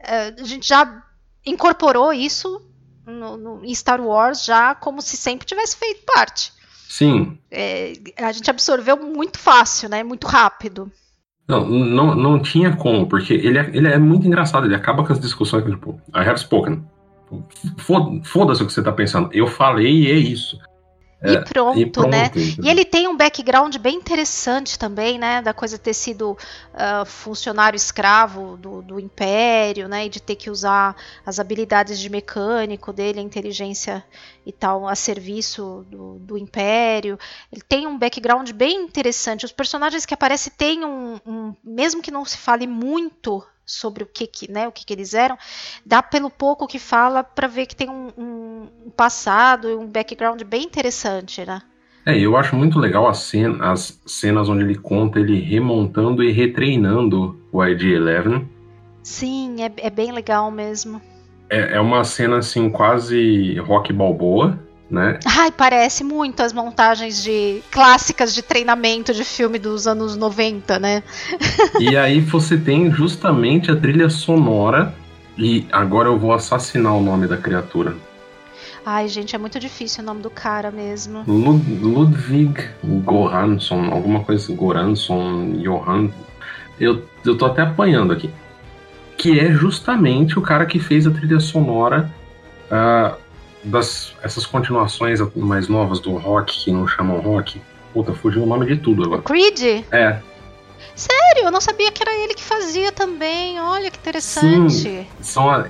eh, a gente já incorporou isso no, no, em Star Wars já como se sempre tivesse feito parte. Sim. É, a gente absorveu muito fácil, né, muito rápido. Não, não, não tinha como, porque ele é, ele é muito engraçado, ele acaba com as discussões, tipo, I have spoken. Foda-se o que você tá pensando. Eu falei e é isso. E pronto, é, e pronto, né? E ele tem um background bem interessante também, né? Da coisa de ter sido uh, funcionário escravo do, do, Império, né? E de ter que usar as habilidades de mecânico dele, a inteligência e tal, a serviço do, do Império. Ele tem um background bem interessante. Os personagens que aparecem têm um, um mesmo que não se fale muito sobre o que, que né, o que, que eles eram, dá pelo pouco que fala para ver que tem um, um passado e um background bem interessante, né? É, eu acho muito legal cena, as cenas onde ele conta ele remontando e retreinando o ID-11. Sim, é, é, bem legal mesmo. É, é uma cena assim quase rock balboa, né? Ai, parece muito as montagens de clássicas de treinamento de filme dos anos 90, né? e aí você tem justamente a trilha sonora e agora eu vou assassinar o nome da criatura. Ai, gente, é muito difícil o nome do cara mesmo. Lud Ludwig Goransson, alguma coisa Goransson, Johan. Eu, eu tô até apanhando aqui. Que é justamente o cara que fez a trilha sonora uh, das essas continuações mais novas do rock, que não chamam rock. Puta, fugiu o nome de tudo agora. Creed? É. Sério, eu não sabia que era ele que fazia também. Olha que interessante. Sim,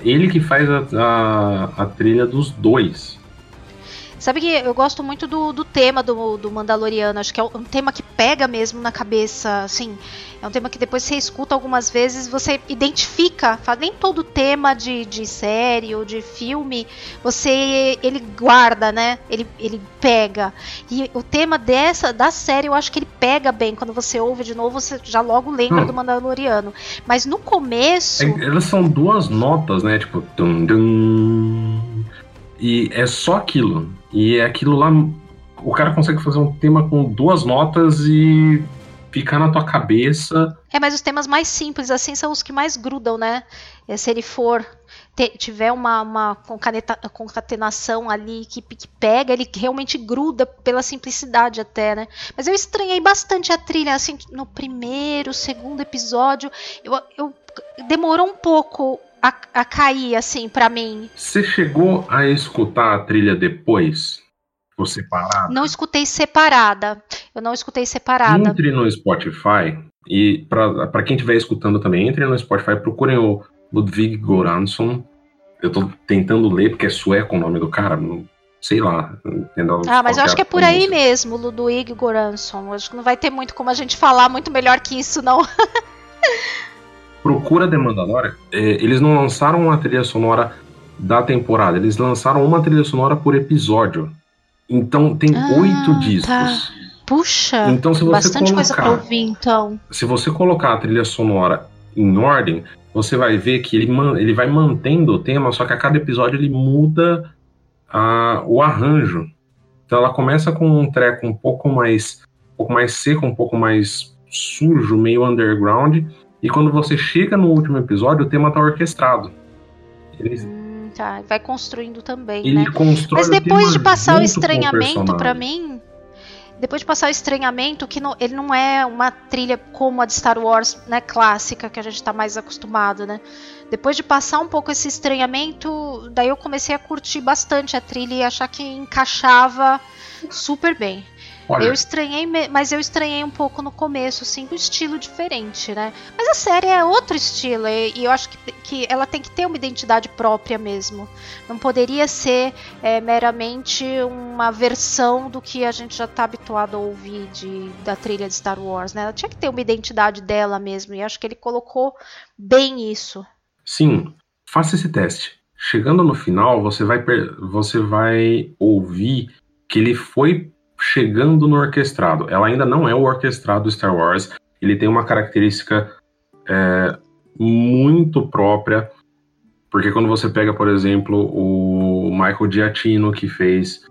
ele que faz a, a, a trilha dos dois. Sabe que eu gosto muito do, do tema do, do Mandaloriano. Acho que é um tema que pega mesmo na cabeça, assim. É um tema que depois você escuta algumas vezes, você identifica. Nem todo tema de, de série ou de filme você ele guarda, né? Ele, ele pega. E o tema dessa da série eu acho que ele pega bem. Quando você ouve de novo, você já logo lembra hum. do Mandaloriano. Mas no começo. É, elas são duas notas, né? Tipo. Dum, dum, e é só aquilo. E é aquilo lá. O cara consegue fazer um tema com duas notas e ficar na tua cabeça. É, mas os temas mais simples, assim, são os que mais grudam, né? É, se ele for. tiver uma, uma concatenação ali que, que pega, ele realmente gruda pela simplicidade até, né? Mas eu estranhei bastante a trilha, assim, no primeiro, segundo episódio. Eu, eu demorou um pouco a, a cair, assim, para mim. Você chegou a escutar a trilha depois? Ou separada? Não escutei separada. Eu não escutei separada. Entre no Spotify e para quem estiver escutando também, entre no Spotify, procurem o Ludwig Goransson. Eu tô tentando ler porque é sueco o nome do cara, não, sei lá. Ah, mas eu acho que é por aí mesmo, Ludwig Goransson. Acho que não vai ter muito como a gente falar muito melhor que isso, não. procura The Mandalorian, é, eles não lançaram uma trilha sonora da temporada, eles lançaram uma trilha sonora por episódio. Então tem Ah, oito tá. discos. Puxa, Então se você bastante coisa pra colocar, ouvir, então. se você colocar a trilha sonora em ordem, você vai ver que ele, ele vai mantendo o tema, só que a cada episódio ele muda a- o arranjo. Então ela começa com um treco um pouco mais, um pouco mais seco, um pouco mais sujo, meio underground, e quando você chega no último episódio, o tema tá orquestrado. Ele, Hum, tá, vai construindo também, ele né? constrói Mas depois de passar o estranhamento, pra personagem. mim, depois de passar o estranhamento, que não- ele não é uma trilha como a de Star Wars, né, clássica, que a gente tá mais acostumado, né? Depois de passar um pouco esse estranhamento, daí eu comecei a curtir bastante a trilha e achar que encaixava super bem. Olha, Eu estranhei, mas eu estranhei um pouco no começo, assim, do estilo diferente, né? Mas a série é outro estilo, e, eu acho que, que ela tem que ter uma identidade própria mesmo. Não poderia ser é, meramente uma versão do que a gente já tá habituado a ouvir de, da trilha de Star Wars, né? Ela tinha que ter uma identidade dela mesmo, e acho que ele colocou bem isso. Sim, faça esse teste. Chegando no final, você vai, você vai ouvir que ele foi chegando no orquestrado. Ela ainda não é o orquestrado Star Wars. Ele tem uma característica é, muito própria. Porque quando você pega, por exemplo, o Michael Giacchino, que fez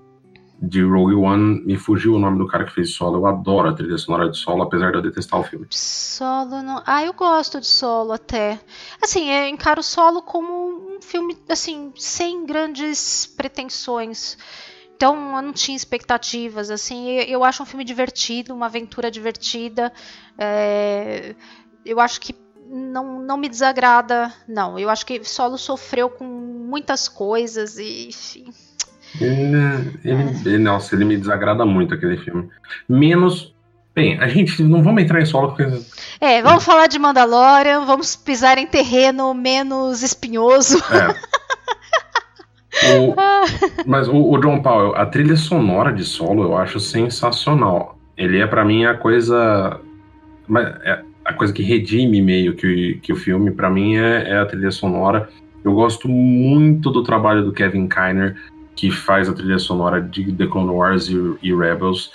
de Rogue One, me fugiu o nome do cara que fez solo. Eu adoro a trilha sonora de solo, apesar de eu detestar o filme. Solo não. Ah, eu gosto de solo até. Assim, eu encaro solo como um filme, assim, sem grandes pretensões. Então, eu não tinha expectativas, assim. Eu, acho um filme divertido, uma aventura divertida. É, eu acho que não, não me desagrada, não. Eu acho que Solo sofreu com muitas coisas e, enfim. Ele, ele, ele- nossa, ele me desagrada muito aquele filme. Menos. Bem, a gente não vamos entrar em solo porque. É, vamos falar de Mandalorian, vamos pisar em terreno menos espinhoso. É. O- mas o, o John Powell, a trilha sonora de solo eu acho sensacional. Ele é pra mim a coisa. é a coisa que redime meio que, que o filme, pra mim, é, é a trilha sonora. Eu gosto muito do trabalho do Kevin Kiner, que faz a trilha sonora de The Clone Wars e, e Rebels.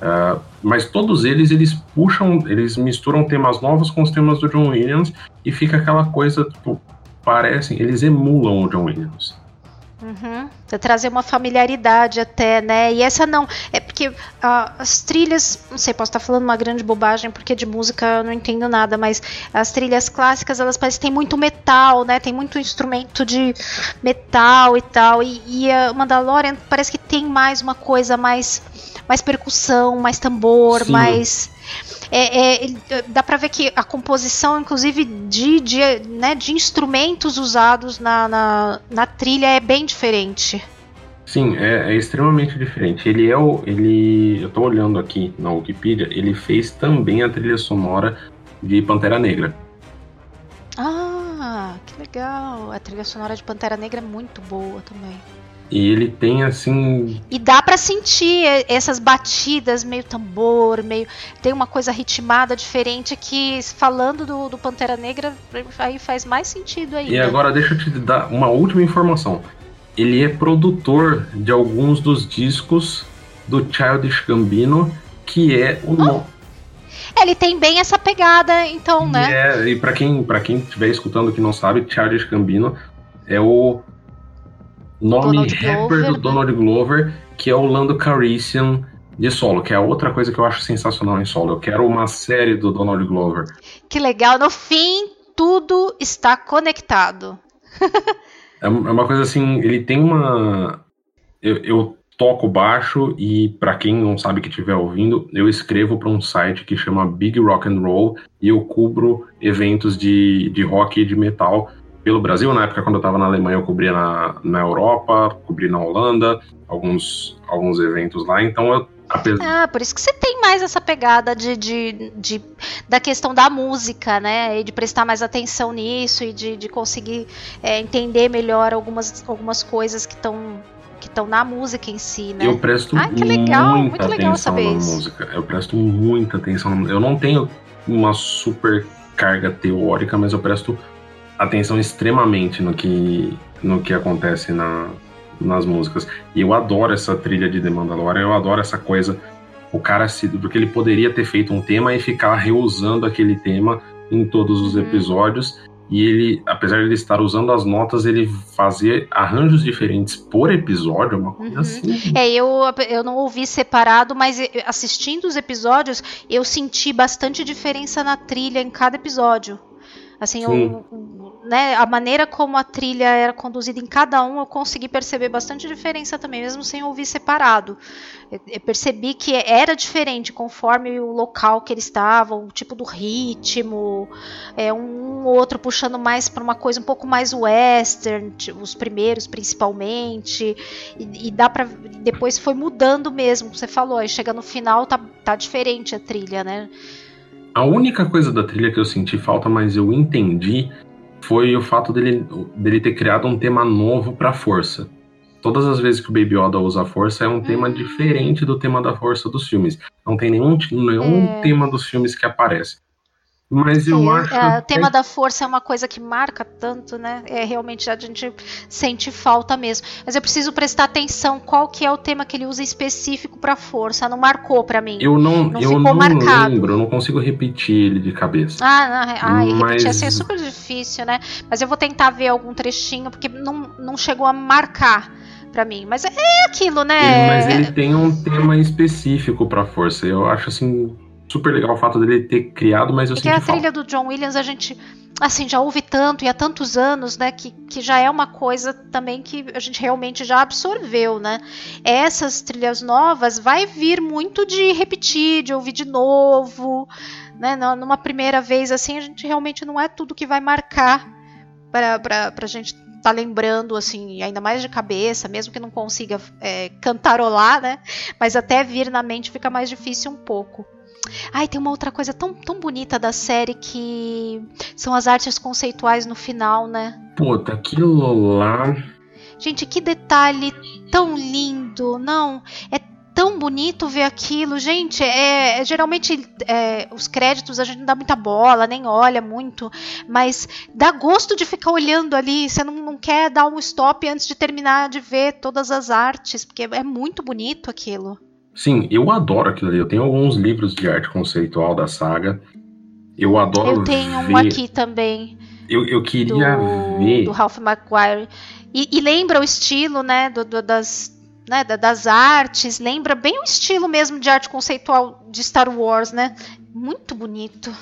Ah, mas todos eles, eles puxam, eles misturam temas novos com os temas do John Williams e fica aquela coisa, tipo, parecem, eles emulam o John Williams. Uhum. Pra trazer uma familiaridade até, né? E essa não. É porque ah, as trilhas. Não sei, posso estar falando uma grande bobagem, porque de música eu não entendo nada, mas as trilhas clássicas, elas parecem que tem muito metal, né? Tem muito instrumento de metal e tal. E, e a Mandalorian parece que tem mais uma coisa mais. Mais percussão, mais tambor, Sim. mais. É, é, dá pra ver que a composição, inclusive, de, de, né, de instrumentos usados na, na, na trilha é bem diferente. Sim, é, é extremamente diferente. Ele é o. Ele. Eu tô olhando aqui na Wikipedia, ele fez também a trilha sonora de Pantera Negra. Ah, que legal. A trilha sonora de Pantera Negra é muito boa também. E ele tem assim. E dá pra sentir essas batidas meio tambor, meio. Tem uma coisa ritmada diferente que, falando do, do Pantera Negra, aí faz mais sentido ainda. E agora deixa eu te dar uma última informação. Ele é produtor de alguns dos discos do Childish Gambino, que é o nome. É, Ele tem bem essa pegada, então, né? É, e pra quem, pra quem estiver escutando que não sabe, Childish Gambino é o nome Donald rapper Glover, do né? Donald Glover, que é o Lando Calrissian de solo, que é a outra coisa que eu acho sensacional em solo. Eu quero uma série do Donald Glover. Que legal. No fim, tudo está conectado. É é uma coisa assim, ele tem uma. Eu, eu toco baixo e, pra quem não sabe que estiver ouvindo, eu escrevo para um site que chama Big Rock and Roll e eu cubro eventos de, de rock e de metal pelo Brasil. Na época, quando eu estava na Alemanha, eu cobria na, na Europa, cobri na Holanda, alguns, alguns eventos lá. Então, eu, apesar. Ah, por isso que você tem mais essa pegada de, de, de- da questão da música, né? E de prestar mais atenção nisso e de, de conseguir é, entender melhor algumas, algumas coisas que estão que estão na música em si, né? Eu presto Ah, que legal, muita muito legal atenção saber na isso. música. Eu presto muita atenção. Eu não tenho uma super carga teórica, mas eu presto atenção extremamente no que, no que acontece na, nas músicas. E eu adoro essa trilha de The Mandalorian, eu adoro essa coisa. O cara se. Porque ele poderia ter feito um tema e ficar reusando aquele tema em todos os uhum. episódios. E ele, apesar de ele estar usando as notas, ele fazia arranjos diferentes por episódio, uma coisa uhum. assim. É, eu, eu não ouvi separado, mas assistindo os episódios, eu senti bastante diferença na trilha em cada episódio. Assim, eu, né, a maneira como a trilha era conduzida em cada um, eu consegui perceber bastante diferença também, mesmo sem ouvir separado. Eu, eu percebi que era diferente conforme o local que ele estava, o tipo do ritmo, é, um outro puxando mais para uma coisa um pouco mais western, os primeiros principalmente, e, e dá para depois foi mudando mesmo. Você falou, aí chega no final tá, tá diferente a trilha, né? A única coisa da trilha que eu senti falta, mas eu entendi, foi o fato dele, dele ter criado um tema novo pra força. Todas as vezes que o Baby Yoda usa a força é um tema hum. diferente do tema da força dos filmes. Não tem nenhum, nenhum é... tema dos filmes que aparece. Mas eu é, acho. É, o tema da força é uma coisa que marca tanto, né? É realmente a gente sente falta mesmo. Mas eu preciso prestar atenção qual que é o tema que ele usa específico para força. Não marcou para mim. Eu não, não eu não marcado. lembro. Eu não consigo repetir ele de cabeça. Ah, não, ah Mas... repetir assim é super difícil, né? Mas eu vou tentar ver algum trechinho porque não, não chegou a marcar para mim. Mas é aquilo, né? Mas ele tem um tema específico para força. Eu acho assim super legal o fato dele ter criado, mas eu Porque senti a trilha do John Williams a gente assim já ouve tanto e há tantos anos, né, que, que já é uma coisa também que a gente realmente já absorveu, né? Essas trilhas novas vai vir muito de repetir, de ouvir de novo, né? Numa primeira vez assim, a gente realmente não é tudo que vai marcar para a gente tá lembrando, assim, ainda mais de cabeça, mesmo que não consiga é, cantarolar, né? Mas até vir na mente fica mais difícil um pouco. Ai, tem uma outra coisa tão, tão bonita da série que são as artes conceituais no final, né? Puta, aquilo lá. Gente, que detalhe tão lindo, não? É tão bonito ver aquilo, gente. É, é geralmente é, os créditos a gente não dá muita bola, nem olha muito, mas dá gosto de ficar olhando ali. Você não, não quer dar um stop antes de terminar de ver todas as artes, porque é muito bonito aquilo. Sim, eu adoro aquilo ali. Eu tenho alguns livros de arte conceitual da saga. Eu adoro. Eu tenho ver... um aqui também. Eu, eu queria do, ver. Do Ralph McGuire. E, e, lembra o estilo, né? Do, do, das, né, das artes. Lembra bem o estilo mesmo de arte conceitual de Star Wars, né? Muito bonito.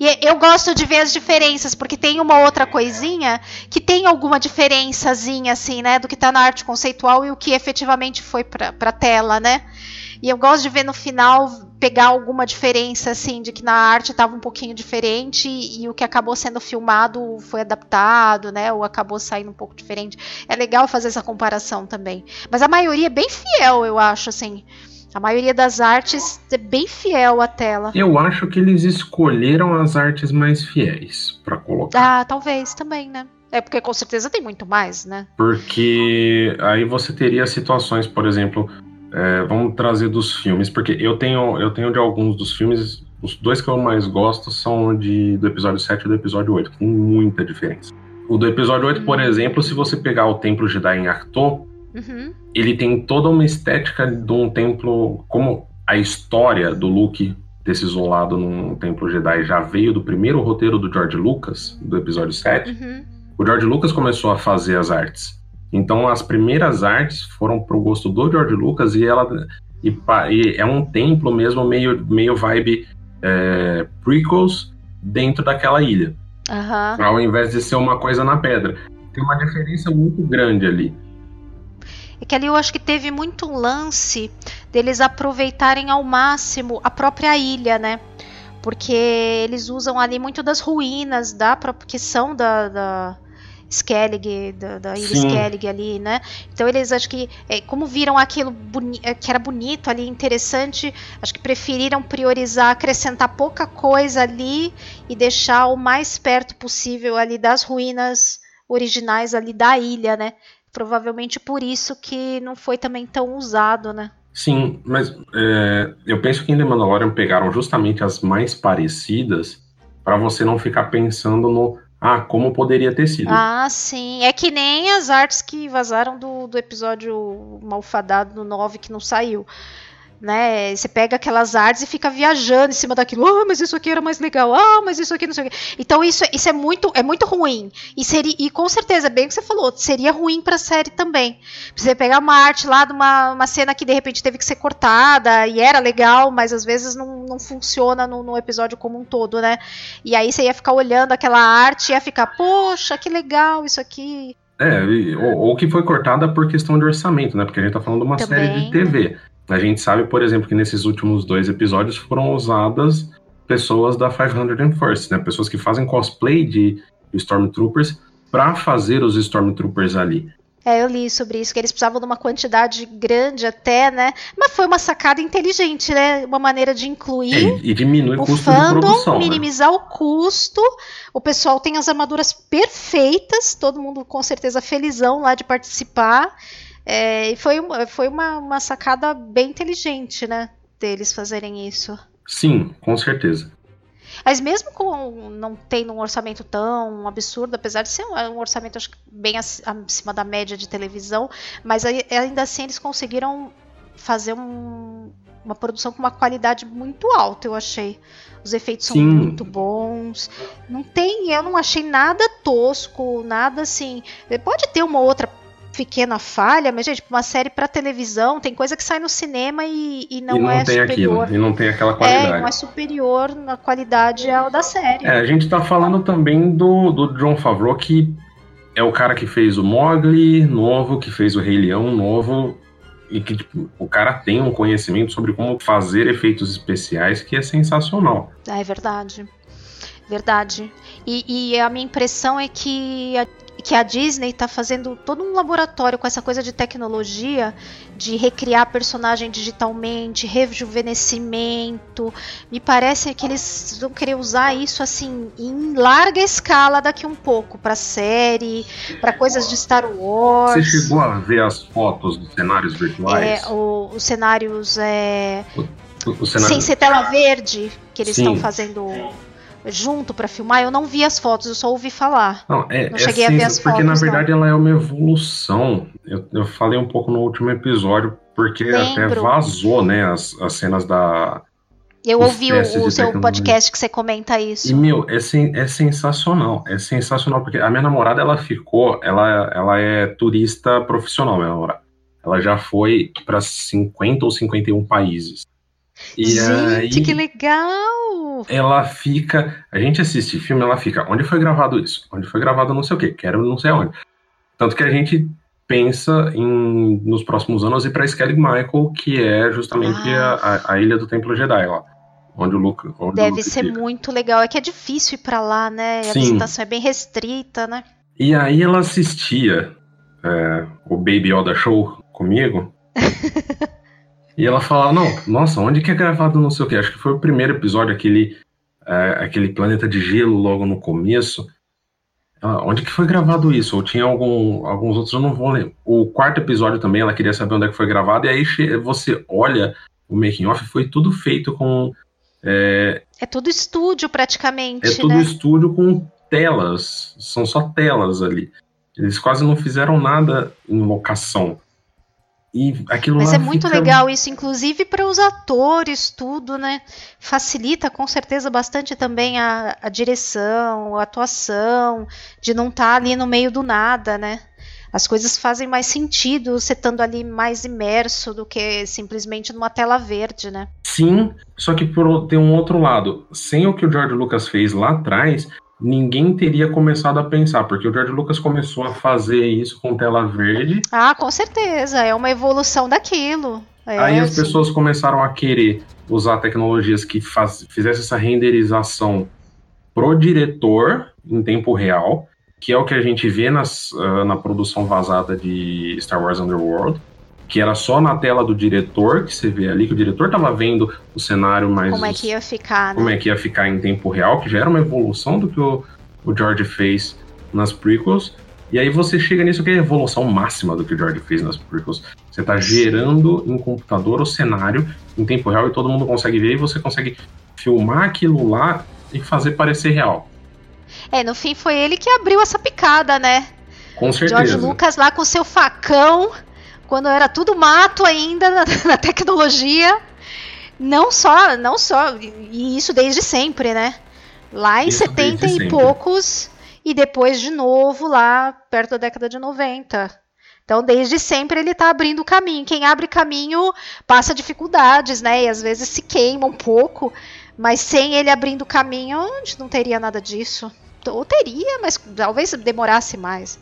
E eu gosto de ver as diferenças, porque tem uma outra coisinha que tem alguma diferençazinha, assim, né? Do que tá na arte conceitual e o que efetivamente foi pra, pra tela, né? E eu gosto de ver no final pegar alguma diferença, assim, de que na arte estava um pouquinho diferente e, e, o que acabou sendo filmado foi adaptado, né? Ou acabou saindo um pouco diferente. É legal fazer essa comparação também. Mas a maioria é bem fiel, eu acho, assim. A maioria das artes é bem fiel à tela. Eu acho que eles escolheram as artes mais fiéis para colocar. Ah, talvez também, né? É porque com certeza tem muito mais, né? Porque aí você teria situações, por exemplo, é, vamos trazer dos filmes, porque eu tenho, eu tenho de alguns dos filmes, os dois que eu mais gosto são de, do episódio 7 e do episódio 8, que tem muita diferença. O do episódio 8, por uhum. exemplo, se você pegar o Templo Jedi em Arthur, Uhum. Ele tem toda uma estética de um templo, como a história do Luke desse isolado num templo Jedi já veio do primeiro roteiro do George Lucas, do episódio 7. Uhum. O George Lucas começou a fazer as artes. Então as primeiras artes foram pro gosto do George Lucas e ela e, e é um templo mesmo meio meio vibe é, prequels dentro daquela ilha. Uhum. Ao invés de ser uma coisa na pedra. Tem uma diferença muito grande ali. É que ali eu acho que teve muito um lance deles aproveitarem ao máximo a própria ilha, né? Porque eles usam ali muito das ruínas da que são da, da Skellig, da, da ilha Sim. Skellig ali, né? Então eles acho que, é, como viram aquilo é, que era bonito ali, interessante, acho que preferiram priorizar, acrescentar pouca coisa ali e deixar o mais perto possível ali das ruínas originais ali da ilha, né? Provavelmente por isso que não foi também tão usado, né? Sim, mas é, eu penso que em The Mandalorian pegaram justamente as mais parecidas para você não ficar pensando no ah, como poderia ter sido. Ah, sim. É que nem as artes que vazaram do, do episódio malfadado do 9 que não saiu né? Você pega aquelas artes e fica viajando em cima daquilo. Ah, mas isso aqui era mais legal. Ah, mas isso aqui não sei o quê. Então isso, isso é muito é muito ruim. E seria e com certeza, bem o que você falou, seria ruim para a série também. Você pegar uma arte lá de uma, uma cena que de repente teve que ser cortada e era legal, mas às vezes não, não funciona no, no episódio como um todo, né? E aí você ia ficar olhando aquela arte e ia ficar, poxa, que legal isso aqui. É, ou, ou, que foi cortada por questão de orçamento, né? Porque a gente tá falando de uma Também. série de TV. A gente sabe, por exemplo, que nesses últimos dois episódios foram usadas pessoas da 501st, né? Pessoas que fazem cosplay de Stormtroopers para fazer os Stormtroopers ali. É, eu li sobre isso, que eles precisavam de uma quantidade grande até, né? Mas foi uma sacada inteligente, né? Uma maneira de incluir. É, e diminui o custo fandom, de produção. Né? Minimizar né? o custo. O pessoal tem as armaduras perfeitas, todo mundo com certeza felizão lá de participar. É, e foi, foi uma, uma sacada bem inteligente, né? Deles fazerem isso. Sim, com certeza. Mas mesmo com não tendo um orçamento tão absurdo, apesar de ser um, orçamento acho, bem acima da média de televisão, mas ainda assim eles conseguiram fazer um, uma produção com uma qualidade muito alta, eu achei. Os efeitos Sim. são muito bons. Não tem, eu não achei nada tosco, nada assim. Pode ter uma outra pequena falha, mas, gente, uma série para televisão tem coisa que sai no cinema e, e, não, e não, é tem superior. Aquilo, e não tem aquela qualidade. É, não é superior na qualidade ao da série. É, a gente tá falando também do, do John Favreau, que é o cara que fez o Mogli novo, que fez o Rei Leão novo, e que tipo, o cara tem um conhecimento sobre como fazer efeitos especiais que é sensacional. É verdade. Verdade. E, e a minha impressão é que que a Disney está fazendo todo um laboratório com essa coisa de tecnologia, de recriar personagem digitalmente, rejuvenescimento. Me parece que eles vão querer usar isso assim em larga escala daqui um pouco para série, para coisas de Star Wars. Você chegou a ver as fotos dos cenários virtuais? É, o, os cenários é, o, o cenário... sem ser tela verde que eles estão fazendo junto para filmar, eu não vi as fotos, eu só ouvi falar. Não, é, não é cheguei a ver as porque, fotos. Porque na verdade não. ela é uma evolução. Eu, eu falei um pouco no último episódio, porque Lembro. até vazou, né, as, as cenas da. Eu ouvi o, o seu podcast que você comenta isso. E, meu, é, sen, é sensacional. É sensacional, porque a minha namorada, ela ficou. Ela, ela é turista profissional, minha namorada. Ela já foi para 50 ou 51 países. E Gente, aí, que legal! Ela fica. A gente assiste filme, ela fica. Onde foi gravado isso? Onde foi gravado não sei o quê? Quero não sei onde. Tanto que a gente pensa em nos próximos anos ir para Skellig Michael, que é justamente ah. a, a, ilha do Templo Jedi lá. Onde o Luke. Onde Deve o Luke ser fica. muito legal. É que é difícil ir pra lá, né? A Sim. visitação é bem restrita, né? E aí ela assistia é, o Baby Yoda Show comigo. E ela fala, não, nossa, onde que é gravado não sei o que? Acho que foi o primeiro episódio, aquele, é, aquele planeta de gelo logo no começo. Ela, onde que foi gravado isso? Ou tinha algum, alguns outros, eu não vou lembrar. O quarto episódio também, ela queria saber onde é que foi gravado, e aí você olha o making off, foi tudo feito com... É, é tudo estúdio praticamente, É tudo né? estúdio com telas, são só telas ali. Eles quase não fizeram nada em locação. E aquilo Mas é muito fica... legal isso, inclusive para os atores, tudo, né? Facilita com certeza bastante também a, a direção, a atuação, de não estar tá ali no meio do nada, né? As coisas fazem mais sentido você estando ali mais imerso do que simplesmente numa tela verde, né? Sim, só que por ter um outro lado, sem o que o George Lucas fez lá atrás, ninguém teria começado a pensar, porque o George Lucas começou a fazer isso com tela verde. Ah, com certeza, é uma evolução daquilo. É, Aí as pessoas começaram a querer usar tecnologias que faz, fizessem essa renderização pro diretor em tempo real, que é o que a gente vê nas, uh, na produção vazada de Star Wars Underworld que era só na tela do diretor, que você vê ali que o diretor estava vendo o cenário mais. Como é que ia ficar, né? Como é que ia ficar em tempo real, que já era uma evolução do que o, o George fez nas prequels. E aí você chega nisso que é a evolução máxima do que o George fez nas prequels. Você está gerando em computador o cenário em tempo real e todo mundo consegue ver e você consegue filmar aquilo lá e fazer parecer real. É, no fim foi ele que abriu essa picada, né? Com certeza. George Lucas lá com seu facão, quando era tudo mato ainda na, na tecnologia. Não só, não só, e isso desde sempre, né? Lá em isso 70 e poucos, e depois de novo lá perto da década de 90. Então, desde sempre ele está abrindo caminho. Quem abre caminho passa dificuldades, né? E às vezes se queima um pouco. Mas sem ele abrindo caminho, a gente não teria nada disso. Ou teria, mas talvez demorasse mais.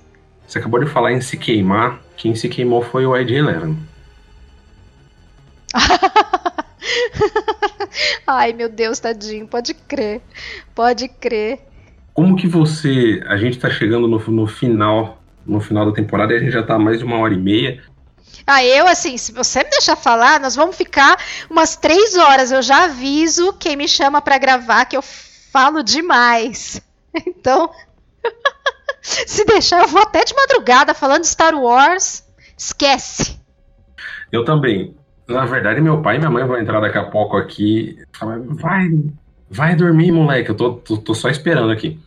Você acabou de falar em se queimar. Quem se queimou foi o Ed Eleven. Ai, meu Deus, tadinho. Pode crer. Pode crer. Como que você. A gente tá chegando no, no final. No final da temporada e a gente já tá mais de uma hora e meia. Ah, eu, assim, se você me deixar falar, nós vamos ficar umas três horas. Eu já aviso quem me chama para gravar que eu falo demais. Então, se deixar, eu vou até de madrugada falando de Star Wars. Esquece. Eu também. Na verdade, meu pai e minha mãe vão entrar daqui a pouco aqui. Vai, vai dormir, moleque. Eu tô, tô, tô só esperando aqui.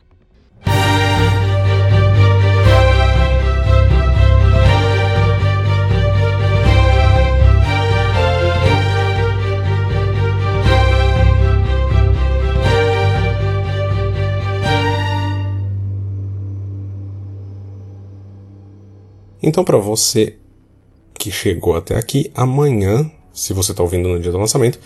Então, para você que chegou até aqui, amanhã, se você está ouvindo no dia do lançamento,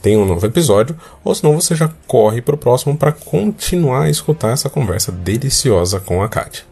tem um novo episódio, ou senão você já corre para o próximo para continuar a escutar essa conversa deliciosa com a Kátia.